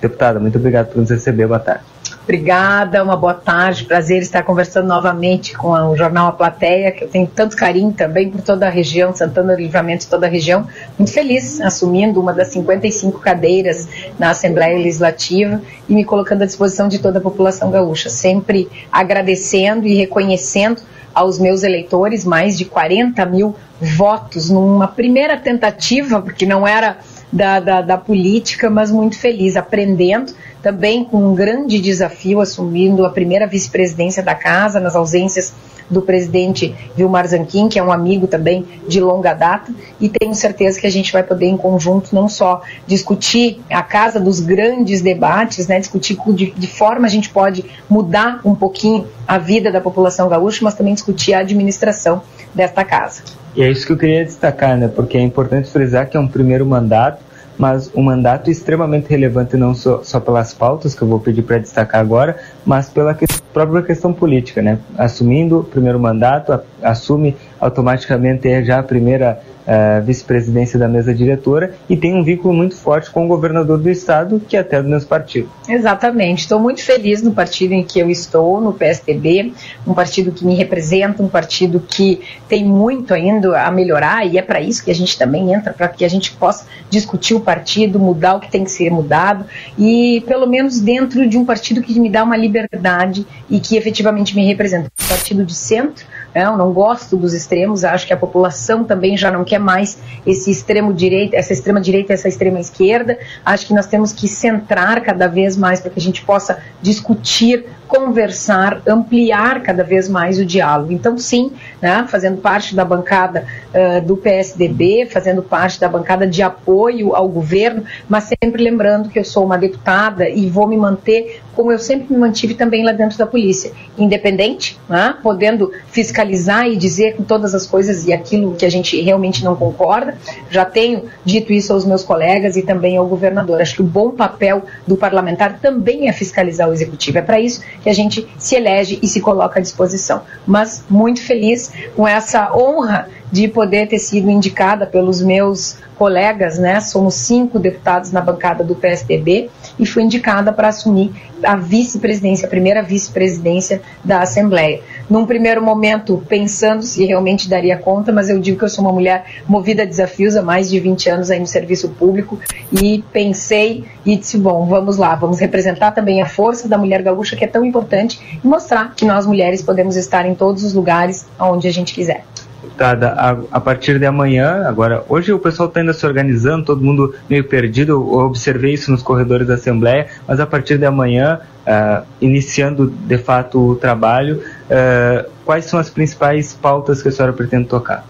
Deputada, muito obrigado por nos receber. Boa tarde. Obrigada, uma boa tarde. Prazer estar conversando novamente com o Jornal A Plateia, que eu tenho tanto carinho também por toda a região, Santana do Livramento, toda a região. Muito feliz assumindo uma das 55 cadeiras na Assembleia Legislativa e me colocando à disposição de toda a população gaúcha. Sempre agradecendo e reconhecendo aos meus eleitores mais de 40 mil votos numa primeira tentativa, porque não era da, da, da política, mas muito feliz, aprendendo também com um grande desafio, assumindo a primeira vice-presidência da casa, nas ausências do presidente Vilmar Zanquim, que é um amigo também de longa data, e tenho certeza que a gente vai poder, em conjunto, não só discutir a casa dos grandes debates, né, discutir de, de forma a gente pode mudar um pouquinho a vida da população gaúcha, mas também discutir a administração desta casa. E é isso que eu queria destacar, né? Porque é importante frisar que é um primeiro mandato, mas um mandato extremamente relevante não só, só pelas pautas que eu vou pedir para destacar agora, mas pela que, própria questão política, né? Assumindo o primeiro mandato, a, assume automaticamente é já a primeira uh, vice-presidência da mesa diretora e tem um vínculo muito forte com o governador do estado, que é até do mesmo partido. Exatamente. Estou muito feliz no partido em que eu estou, no PSDB, um partido que me representa, um partido que tem muito ainda a melhorar e é para isso que a gente também entra, para que a gente possa discutir o partido, mudar o que tem que ser mudado e pelo menos dentro de um partido que me dá uma liberdade e que efetivamente me representa. Um partido de centro? Eu não gosto dos extremos, acho que a população também já não quer mais esse extremo direita, essa extrema direita, essa extrema esquerda. Acho que nós temos que centrar cada vez mais para que a gente possa discutir conversar, ampliar cada vez mais o diálogo. Então, sim, né, fazendo parte da bancada uh, do PSDB, fazendo parte da bancada de apoio ao governo, mas sempre lembrando que eu sou uma deputada e vou me manter como eu sempre me mantive também lá dentro da polícia, independente, né, podendo fiscalizar e dizer com todas as coisas e aquilo que a gente realmente não concorda. Já tenho dito isso aos meus colegas e também ao governador. Acho que o bom papel do parlamentar também é fiscalizar o executivo. É para isso que a gente se elege e se coloca à disposição. Mas muito feliz com essa honra de poder ter sido indicada pelos meus colegas, né? Somos cinco deputados na bancada do PSDB e fui indicada para assumir a vice-presidência, a primeira vice-presidência da Assembleia. Num primeiro momento, pensando se realmente daria conta, mas eu digo que eu sou uma mulher movida a desafios há mais de 20 anos aí no serviço público e pensei e disse, bom, vamos lá, vamos representar também a força da mulher gaúcha que é tão importante e mostrar que nós mulheres podemos estar em todos os lugares onde a gente quiser deputada, a, a, partir de amanhã, agora, hoje o pessoal está ainda se organizando, todo mundo meio perdido, eu observei isso nos corredores da Assembleia, mas a partir de amanhã, uh, iniciando de fato o trabalho, uh, quais são as principais pautas que a senhora pretende tocar?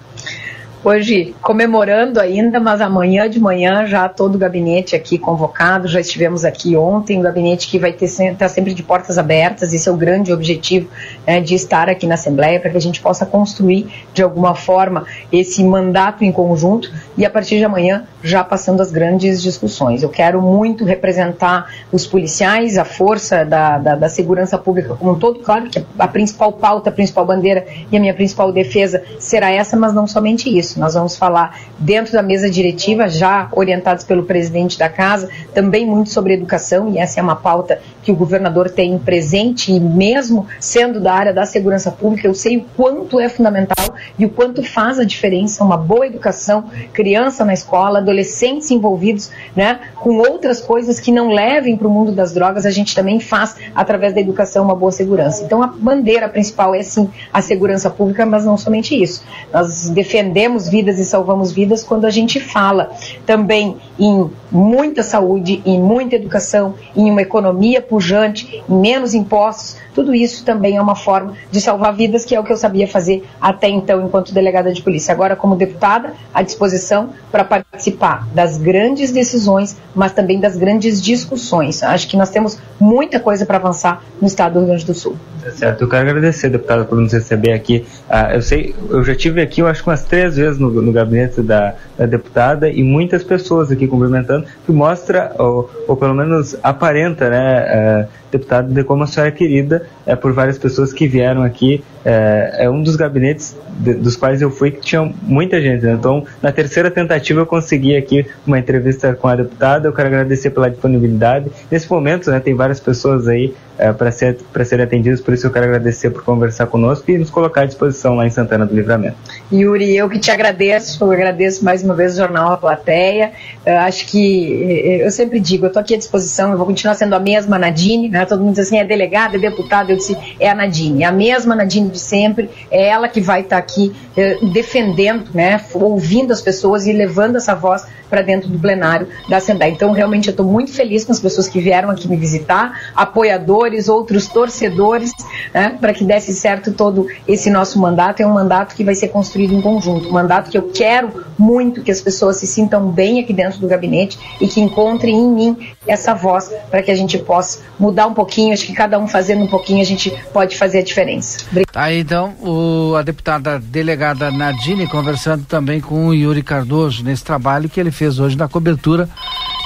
Hoje comemorando ainda, mas amanhã de manhã já todo o gabinete aqui convocado, já estivemos aqui ontem, o gabinete que vai ter tá sempre de portas abertas, esse é o grande objetivo né, de estar aqui na Assembleia, para que a gente possa construir de alguma forma esse mandato em conjunto e a partir de amanhã já passando as grandes discussões. Eu quero muito representar os policiais, a força da, da, da segurança pública como um todo, claro que a principal pauta, a principal bandeira e a minha principal defesa será essa, mas não somente isso isso. Nós vamos falar dentro da mesa diretiva, já orientados pelo presidente da casa, também muito sobre educação, e essa é uma pauta que o governador tem presente, e mesmo sendo da área da segurança pública, eu sei o quanto é fundamental e o quanto faz a diferença uma boa educação, criança na escola, adolescentes envolvidos né, com outras coisas que não levem para o mundo das drogas, a gente também faz, através da educação, uma boa segurança. Então, a bandeira principal é sim a segurança pública, mas não somente isso. Nós defendemos vidas e salvamos vidas quando a gente fala também em muita saúde, em muita educação, em uma economia pujante, em menos impostos. Tudo isso também é uma forma de salvar vidas, que é o que eu sabia fazer até então, enquanto delegada de polícia. Agora, como deputada, à disposição para participar das grandes decisões, mas também das grandes discussões. Acho que nós temos muita coisa para avançar no estado do Rio Grande do Sul. Tá certo, eu quero agradecer, deputada, por nos receber aqui. Ah, eu sei, eu já tive aqui, eu acho que umas três vezes no, no gabinete da, da, deputada e muitas pessoas aqui cumprimentando, que mostra, ou, ou pelo menos aparenta, né, é, deputado, de como a senhora é querida é, por várias pessoas que vieram aqui. É, é um dos gabinetes de, dos quais eu fui que tinha muita gente. Né? Então, na terceira tentativa, eu consegui aqui uma entrevista com a deputada. Eu quero agradecer pela disponibilidade. Nesse momento, né, tem várias pessoas aí é, para ser, serem atendidas, por isso eu quero agradecer por conversar conosco e nos colocar à disposição lá em Santana do Livramento. Yuri, eu que te agradeço, eu agradeço mais uma vez o Jornal A Plateia. Eu acho que, eu sempre digo, eu estou aqui à disposição, eu vou continuar sendo a mesma Nadine, né? Todo mundo diz assim, é delegada, é deputada, eu disse, é a Nadine, é a mesma Nadine de sempre, é ela que vai estar tá aqui eh, defendendo, né? ouvindo as pessoas e levando essa voz para dentro do plenário da Assembleia. Então, realmente, eu estou muito feliz com as pessoas que vieram aqui me visitar, apoiadores, outros torcedores, né, para que desse certo todo esse nosso mandato. É um mandato que vai ser construído em conjunto, um mandato que eu quero muito que as pessoas se sintam bem aqui dentro do gabinete e que encontrem em mim essa voz para que a gente possa mudar um pouquinho. Acho que cada um fazendo um pouquinho a gente pode fazer a diferença. Obrigada. Aí então, o, a deputada delegada Nadine conversando também com o Yuri Cardoso nesse trabalho que ele fez hoje na cobertura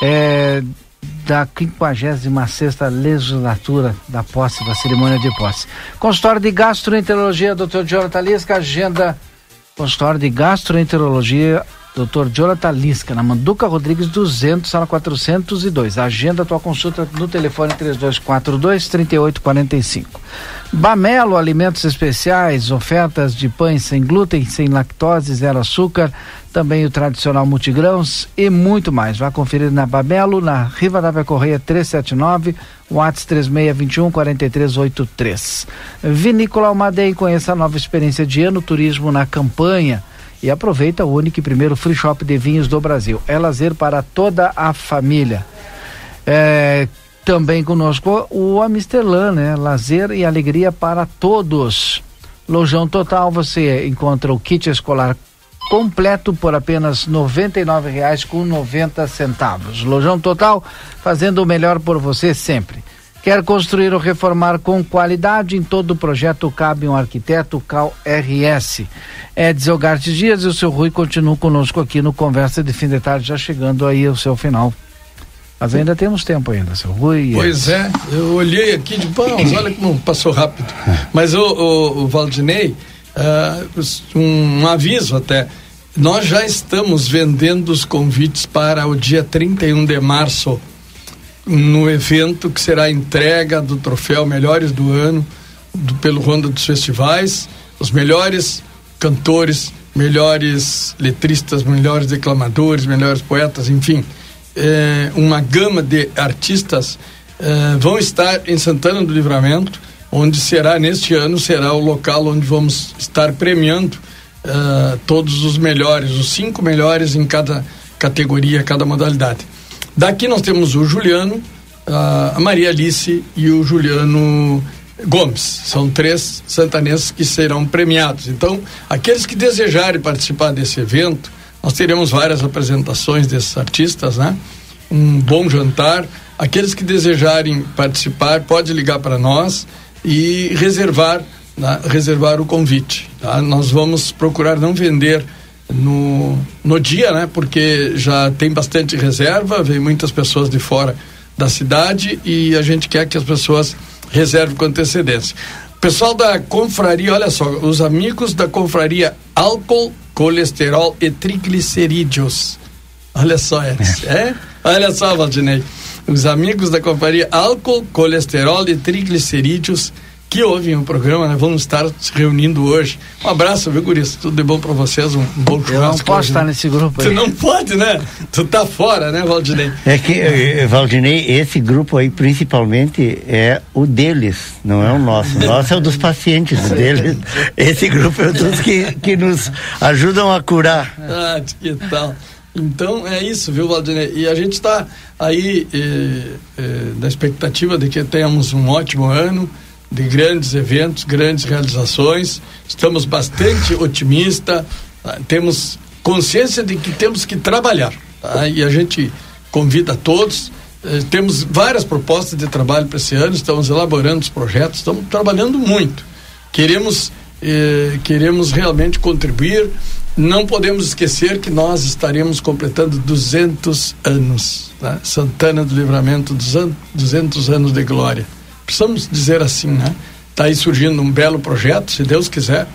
é, da 56 legislatura da posse, da cerimônia de posse. Consultório de Gastroenterologia, Dr. Jonathan Lisca, agenda consultório de gastroenterologia Dr. Jonathan Lisca, na Manduca Rodrigues 200, sala 402. Agenda tua consulta no telefone 3242-3845. Bamelo Alimentos Especiais, ofertas de pães sem glúten, sem lactose, zero açúcar, também o tradicional multigrãos e muito mais. Vá conferir na Bamelo, na Riva da Correia 379, Watts 3621 4383. Vinícola Almaden, conheça a nova experiência de ano turismo na campanha e aproveita o único e primeiro free shop de vinhos do Brasil. É lazer para toda a família. É, também conosco o Amisterlan, né? Lazer e alegria para todos. Lojão Total, você encontra o kit escolar completo por apenas R$ 99,90 com 90 centavos. Lojão Total, fazendo o melhor por você sempre. Quer construir ou reformar com qualidade? Em todo o projeto cabe um arquiteto Cal RS. Edson Garte Dias e o seu Rui continuam conosco aqui no Conversa de Fim de Tarde, já chegando aí ao seu final. Mas ainda temos tempo ainda, seu Rui. Pois é, eu olhei aqui de pão, olha como passou rápido. Mas o, o, o Valdinei, uh, um, um aviso até. Nós já estamos vendendo os convites para o dia 31 de março no evento que será a entrega do troféu Melhores do Ano do, pelo Ronda dos Festivais, os melhores cantores, melhores letristas, melhores declamadores, melhores poetas, enfim, é, uma gama de artistas é, vão estar em Santana do Livramento, onde será neste ano será o local onde vamos estar premiando é, todos os melhores, os cinco melhores em cada categoria, cada modalidade. Daqui nós temos o Juliano, a Maria Alice e o Juliano Gomes. São três santanenses que serão premiados. Então, aqueles que desejarem participar desse evento, nós teremos várias apresentações desses artistas, né? Um bom jantar. Aqueles que desejarem participar, pode ligar para nós e reservar, né? reservar o convite. Tá? Nós vamos procurar não vender no, no dia, né? Porque já tem bastante reserva, vem muitas pessoas de fora da cidade e a gente quer que as pessoas reservem com antecedência. Pessoal da confraria, olha só, os amigos da confraria álcool, colesterol e triglicerídeos. Olha só, Edson. É. é? Olha só, Valdinei. Os amigos da confraria álcool, colesterol e triglicerídeos que ouvem o programa, né? Vamos estar se reunindo hoje. Um abraço, viu, Guris? Tudo de bom para vocês, um, bom churrasco. Eu não posso hoje, estar né? nesse grupo aí. Tu não pode, né? Tu tá fora, né, Valdinei? É que, eh, Valdinei, esse grupo aí, principalmente, é o deles, não é o nosso. O nosso é o dos pacientes deles. Esse grupo é o dos que, que nos ajudam a curar. Ah, que tal? Então é isso, viu, Valdinei? E a gente está aí eh, eh, na expectativa de que tenhamos um ótimo ano de grandes eventos, grandes realizações. Estamos bastante otimistas, tá? temos consciência de que temos que trabalhar. Tá? E a gente convida todos. Eh, temos várias propostas de trabalho para esse ano, estamos elaborando os projetos, estamos trabalhando muito. Queremos, eh, queremos realmente contribuir. Não podemos esquecer que nós estaremos completando 200 anos. Tá? Santana do Livramento, 200 anos de glória precisamos dizer assim, né? Está aí surgindo um belo projeto, se Deus quiser,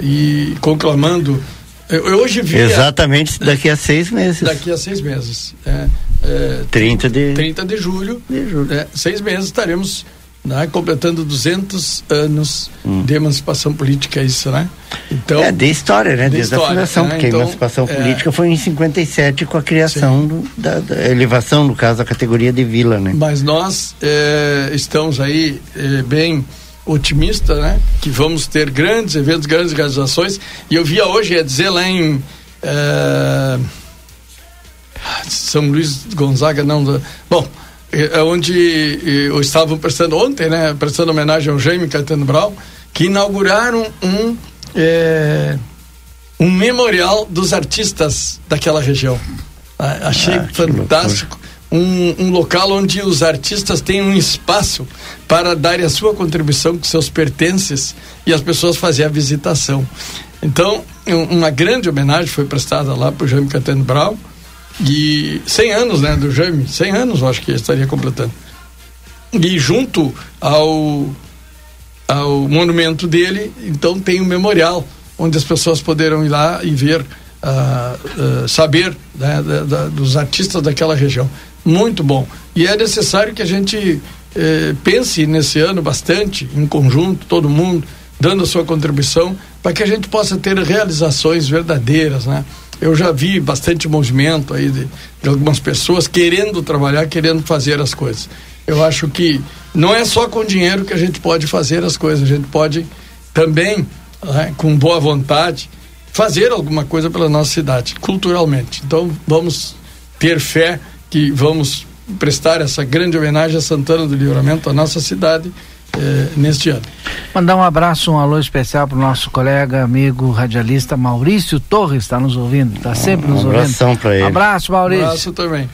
e conclamando. Eu, eu hoje vi. Exatamente daqui a seis meses. Daqui a seis meses. É, é, 30 de. 30 de julho. De julho. É, seis meses estaremos né, completando 200 anos hum. de emancipação política, isso, né? Então, é de história, né? De Desde história, a fundação, né? porque então, a emancipação é... política foi em 57 com a criação do, da, da, elevação, no caso, da categoria de vila, né? Mas nós é, estamos aí é, bem otimistas, né? Que vamos ter grandes eventos, grandes realizações. E eu via hoje, ia dizer lá em é, São Luís Gonzaga, não, bom é, é onde eu estava prestando ontem, né, prestando homenagem ao Jaime Caetano Brau, que inauguraram um é, um memorial dos artistas daquela região. Achei ah, fantástico. Um, um, local onde os artistas têm um espaço para darem a sua contribuição com seus pertences e as pessoas fazerem a visitação. Então, um, uma grande homenagem foi prestada lá para o Jaime Caetano Brau e 100 anos, né, do Jaime, 100 anos eu acho que estaria completando. E junto ao ao monumento dele, então tem um memorial onde as pessoas poderão ir lá e ver, uh, uh, saber né, da, da, dos artistas daquela região. Muito bom. E é necessário que a gente eh, pense nesse ano bastante, em conjunto, todo mundo, dando a sua contribuição, para que a gente possa ter realizações verdadeiras, né? Eu já vi bastante movimento aí de, de algumas pessoas querendo trabalhar, querendo fazer as coisas. Eu acho que não é só com dinheiro que a gente pode fazer as coisas, a gente pode também, né, com boa vontade, fazer alguma coisa pela nossa cidade, culturalmente. Então, vamos ter fé que vamos prestar essa grande homenagem a Santana do Livramento, a nossa cidade, eh, neste ano. Mandar um abraço, um alô especial para o nosso colega, amigo, radialista Maurício Torres, está nos ouvindo, está sempre um nos ouvindo. abração para ele. Abraço, Maurício. abraço também.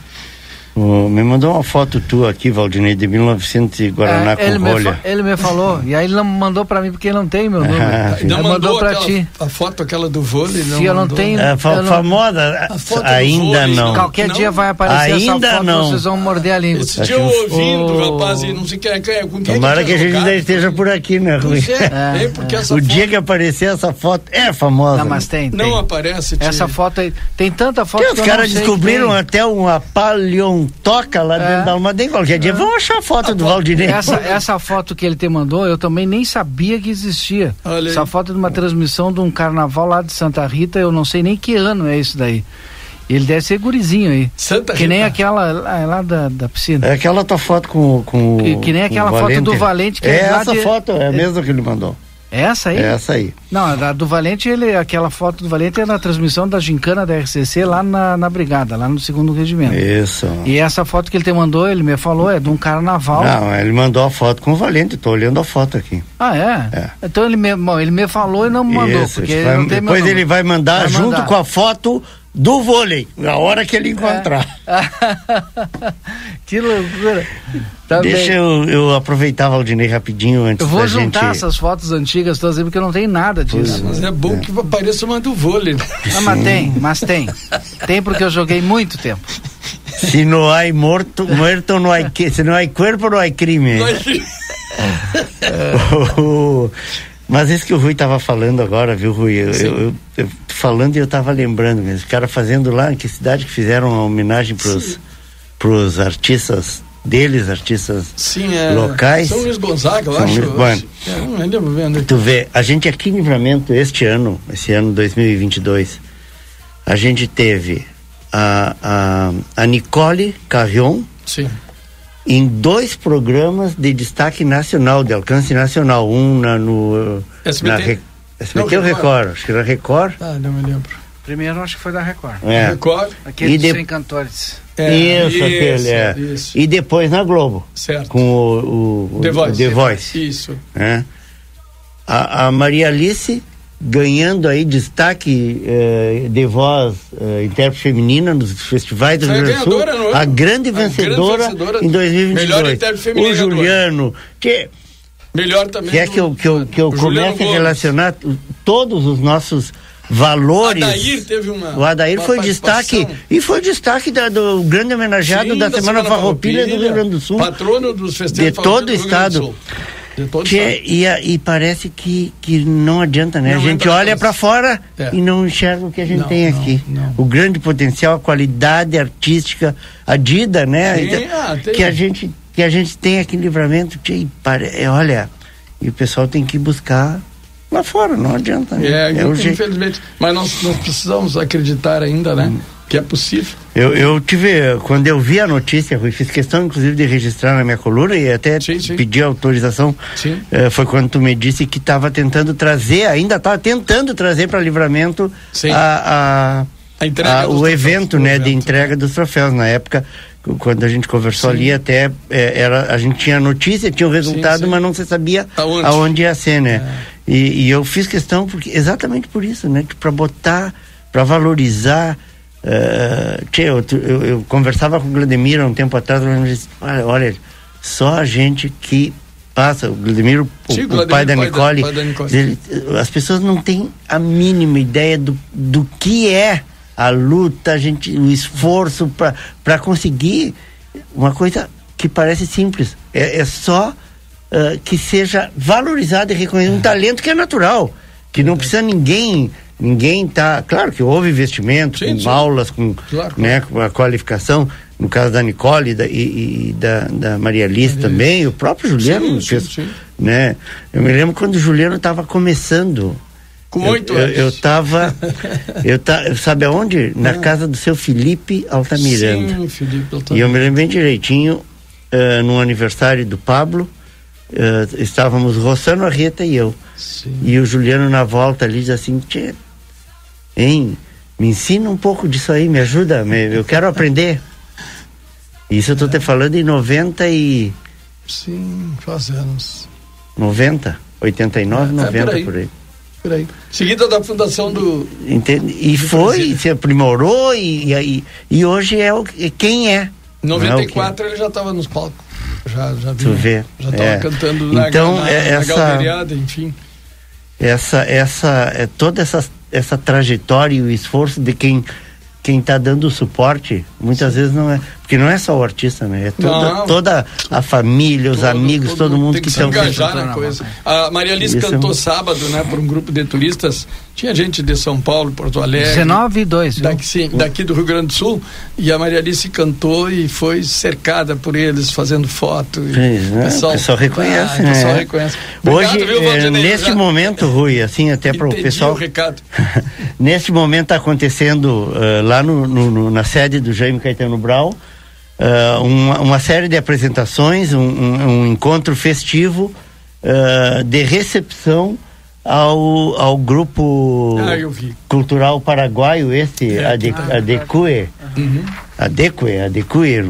Uh, me mandou uma foto tua aqui, Valdinei, de 1900 e Guaraná É, ele, com me rolha. fa- ele me falou, e aí ele não mandou para mim porque ele não tem meu número. Ah, ele sim. mandou, para aquela- ti. A foto aquela do vôlei, não Se eu não mandou? tenho. É, fa- não- famosa, A foto do ainda vôlei, não. Qualquer dia vai aparecer Ainda essa foto, não. vocês vão morder a língua. Esse dia eu ouvindo, o rapaz, e não sei quem é, quem é, com quem Tomara que que a gente ainda esteja por aqui, né, Rui? É, é, porque essa o foto dia que aparecer essa foto é famosa. Não, mas tem, tem. não aparece. tia. Essa foto aí, tem tanta foto Que que os caras não descobriram que tem. até paleontoca lá É. dentro da Almaden. Qualquer dia vamos achar a foto do Valdinei. Essa, essa foto que ele te mandou, eu também nem sabia que existia. Olha aí. Essa foto é de uma transmissão de um carnaval lá de Santa Rita, eu não sei nem que ano é isso daí. Ele deve ser gurizinho aí. Santa que nem Rita. aquela lá, lá da, da piscina. É aquela tua foto com, com Que- que nem aquela foto do Valente que é é essa de- foto, é a é- mesma que ele mandou. Essa aí? Essa aí. Não, a do Valente, ele, aquela foto do Valente é na transmissão da gincana da RCC lá na, na Brigada, lá no segundo regimento. Isso. E essa foto que ele te mandou, ele me falou, é de um carnaval. Não, ele mandou a foto com o Valente, tô olhando a foto aqui. Ah, é? É. Então ele me, bom, ele me falou e não me mandou, Isso, porque ele vai- depois ele vai mandar Vai junto mandar. com a foto do vôlei, na hora que ele encontrar. que loucura. Tá Deixa eu, eu aproveitar, Valdinei, rapidinho antes Eu vou da juntar gente... essas fotos antigas todas aí, porque eu não tenho nada disso. Mas é bom que apareça uma do vôlei. né? Ah, mas tem, mas tem. Tem porque eu joguei muito tempo. Se não há morto, muerto não há se não há corpo não há crime. O- Mas isso que o Rui estava falando agora, viu, Rui? Eu, eu- eu- eu falando e eu estava lembrando, mesmo. os caras fazendo lá, em que cidade que fizeram uma homenagem pros, pros artistas deles, artistas Sim, é. locais. São Luís Gonzaga, eu São acho. Luís- eu Bueno. É, não lembro vendo aqui. Tu vê, a gente aqui em Livramento, este ano, esse ano 2022, a gente teve a, a, a Nicole Carrion Sim. Em dois programas de destaque nacional, de alcance nacional. Um na, no. SBT? Na Re- SBT Não, ou Record. Acho que era Record. Ah, não me lembro. Primeiro acho que foi da Record. É. Record. Aquele E de- 100 cantores. É, isso, aquele, é. isso. E depois na Globo. Certo. Com o, o, The o Voice. The Voice. Isso. né? A, a Maria Alice ganhando aí destaque eh, de voz eh, intérprete feminina nos festivais do a Rio Grande do Sul. é? A grande A grande vencedora, vencedora em 2022. melhor intérprete feminina O do ano. Juliano, que Melhor também. que é do- que eu, que eu, que eu o começo a relacionar todos os nossos valores. Adair teve uma. o Adair uma foi destaque e foi destaque da- do grande homenageado Sim, da, Semana Farroupilha do Rio Grande do Sul. Patrono dos de festejos todo o estado. De todo o Que, estado. e, a- e parece que, que não adianta, né? Não a gente olha para fora É. e não enxerga o que a gente Não, tem não, aqui. O grande potencial, a qualidade artística, a Dida, né? Sim, Então, ah, que a gente que a gente tem aqui em Livramento, tchê, e é, olha, e o pessoal tem que buscar lá fora, não adianta. né? É, jeito. infelizmente. Mas nós, nós precisamos acreditar ainda, né? Que é possível. Eu, eu tive, quando eu vi a notícia, Rui, fiz questão inclusive de registrar na minha coluna e até pedi autorização. Sim. Eh, foi quando tu me disse que estava tentando trazer, ainda estava tentando trazer para livramento Sim. a, a- A o evento né, de evento. entrega dos troféus. Na época, quando a gente conversou Sim. ali, até eh, era, a gente tinha notícia, tinha o resultado, sim. mas não se sabia Aonde? aonde, ia ser, né? E, e eu fiz questão porque exatamente por isso, né? Para botar, para valorizar. Eh, tchê, eu, eu, eu conversava com o Glademir há um tempo atrás, ele disse, olha, olha, só a gente que passa, o Glademir, o, Sim, o pai da pai da- Nicole, pai da Nicole. ele- as pessoas não têm a mínima ideia do, do que é a luta, a gente, o esforço para conseguir uma coisa que parece simples. É, é só ah, que seja valorizado e reconhecido um talento que é natural. que não precisa ninguém ninguém tá claro que houve investimento Sim, com sim. aulas com Claro, né com a qualificação no caso da Nicole e da, e, e da, da Maria Alice também o próprio Juliano Sim, fez, sim, sim. né eu me lembro quando o Juliano estava começando Com eu, oito eu, anos. eu tava eu ta, sabe aonde na Ah. casa do seu Felipe Altamiranda Sim, Felipe e eu Altamiranda. me lembro bem direitinho, eh, no aniversário do Pablo, eh, estávamos roçando a Rita e eu. E o Juliano na volta ali diz assim, Tchê, hein, me ensina um pouco disso aí, me ajuda, me- eu quero aprender. Isso eu tô te falando em 90 e... Sim, faz anos. 90, 89, É, 90 por aí. por aí. Por aí. Seguida da fundação do. Entende? E foi, se aprimorou e, e, aí- e hoje é o que- quem é. Em não é o que- 94 ele já estava nos palcos. Já, já Tu vinha. vê, Já estava é. cantando na, Então, na, é na essa- galeriada, enfim. Essa essa é toda essa essa trajetória e o esforço de quem quem está dando suporte muitas vezes não é porque não é só o artista né é toda, Não. toda a família os amigos todo, mundo Tem que que se estão engajar na coisa. A Maria Alice Isso é cantou um- sábado, né, por um grupo de turistas. Tinha gente de São Paulo, Porto Alegre. 19 e 2. Daqui, sim, daqui do Rio Grande do Sul. E a Maria Alice cantou e foi cercada por eles, fazendo foto. E Sim, né? o pessoal reconhece Ah, né O pessoal reconhece. hoje Obrigado, viu, é, nesse Já momento Rui assim até para o pessoal o recado. Neste momento está acontecendo eh, lá no, no- no- na sede do Jaime Caetano Brau eh, uma, uma série de apresentações, um, um- um encontro festivo eh, de recepção ao, ao grupo Ah, cultural paraguaio, esse É, Ade, ah, Adecue, Uhum. Adeque, Adeque,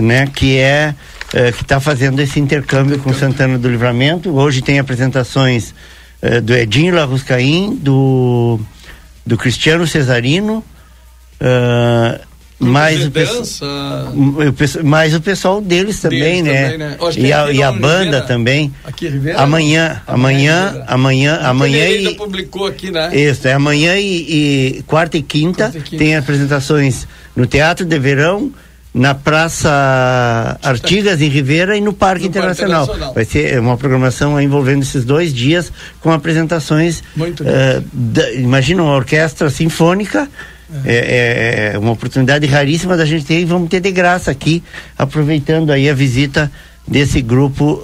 né, que é eh, que está fazendo esse intercâmbio com Santana do Livramento. Hoje tem apresentações eh, do Edinho Larruscaim, do do Cristiano Cesarino, ah, mais de o pessoal dança. mais o pessoal deles também, Deles né? também, né? E a, aqui e a banda Rivera- também. Aqui, Rivera? Amanhã, amanhã, amanhã, amanhã Ele ainda e publicou aqui, né? isso, é amanhã e, e quarta e quinta, Quarta e quinta. tem apresentações no Teatro de Verão, na Praça Artigas em Rivera e no Parque No Parque Internacional. Internacional. Vai ser uma programação envolvendo esses dois dias com apresentações. Muito eh, da- imagina uma orquestra sinfônica. É. é- é uma oportunidade raríssima da gente ter e vamos ter de graça aqui, aproveitando aí a visita desse grupo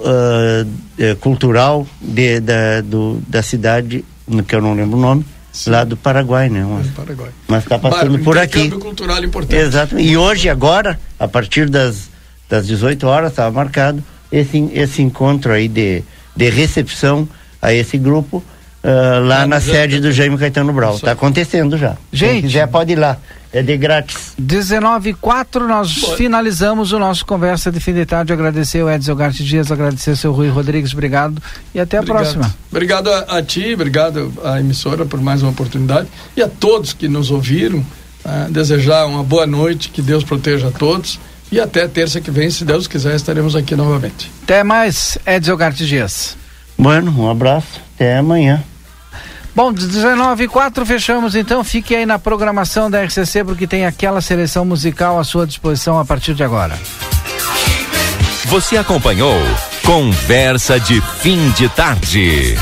eh, cultural de, da, do, da cidade, que eu não lembro o nome, lá do Paraguai, né? Mas, Paraguai. mas está passando Bar- por aqui. cultural importante. Exato. E hoje, agora, a partir das, das 18 horas, estava marcado esse, esse encontro aí de, de recepção a esse grupo ah, lá na sede do Jaime Caetano Brau. Está acontecendo já. Quem Gente. quiser pode ir lá. É de grátis. 19 e 4, nós finalizamos o nosso conversa de fim de tarde. Agradecer o Edson Garte Dias, agradecer o seu Rui Rodrigues, obrigado. E até a Obrigado. próxima. Obrigado a, a ti, obrigado à emissora por mais uma oportunidade e a todos que nos ouviram. ah, desejar uma boa noite, que Deus proteja a todos e até terça que vem, se Deus quiser, estaremos aqui novamente. Até mais, Edson Garte Dias. Bueno, um abraço. Até amanhã. Bom, 19 e 4 fechamos então. Fique aí na programação da RCC porque tem aquela seleção musical à sua disposição a partir de agora. Você acompanhou Conversa de Fim de Tarde.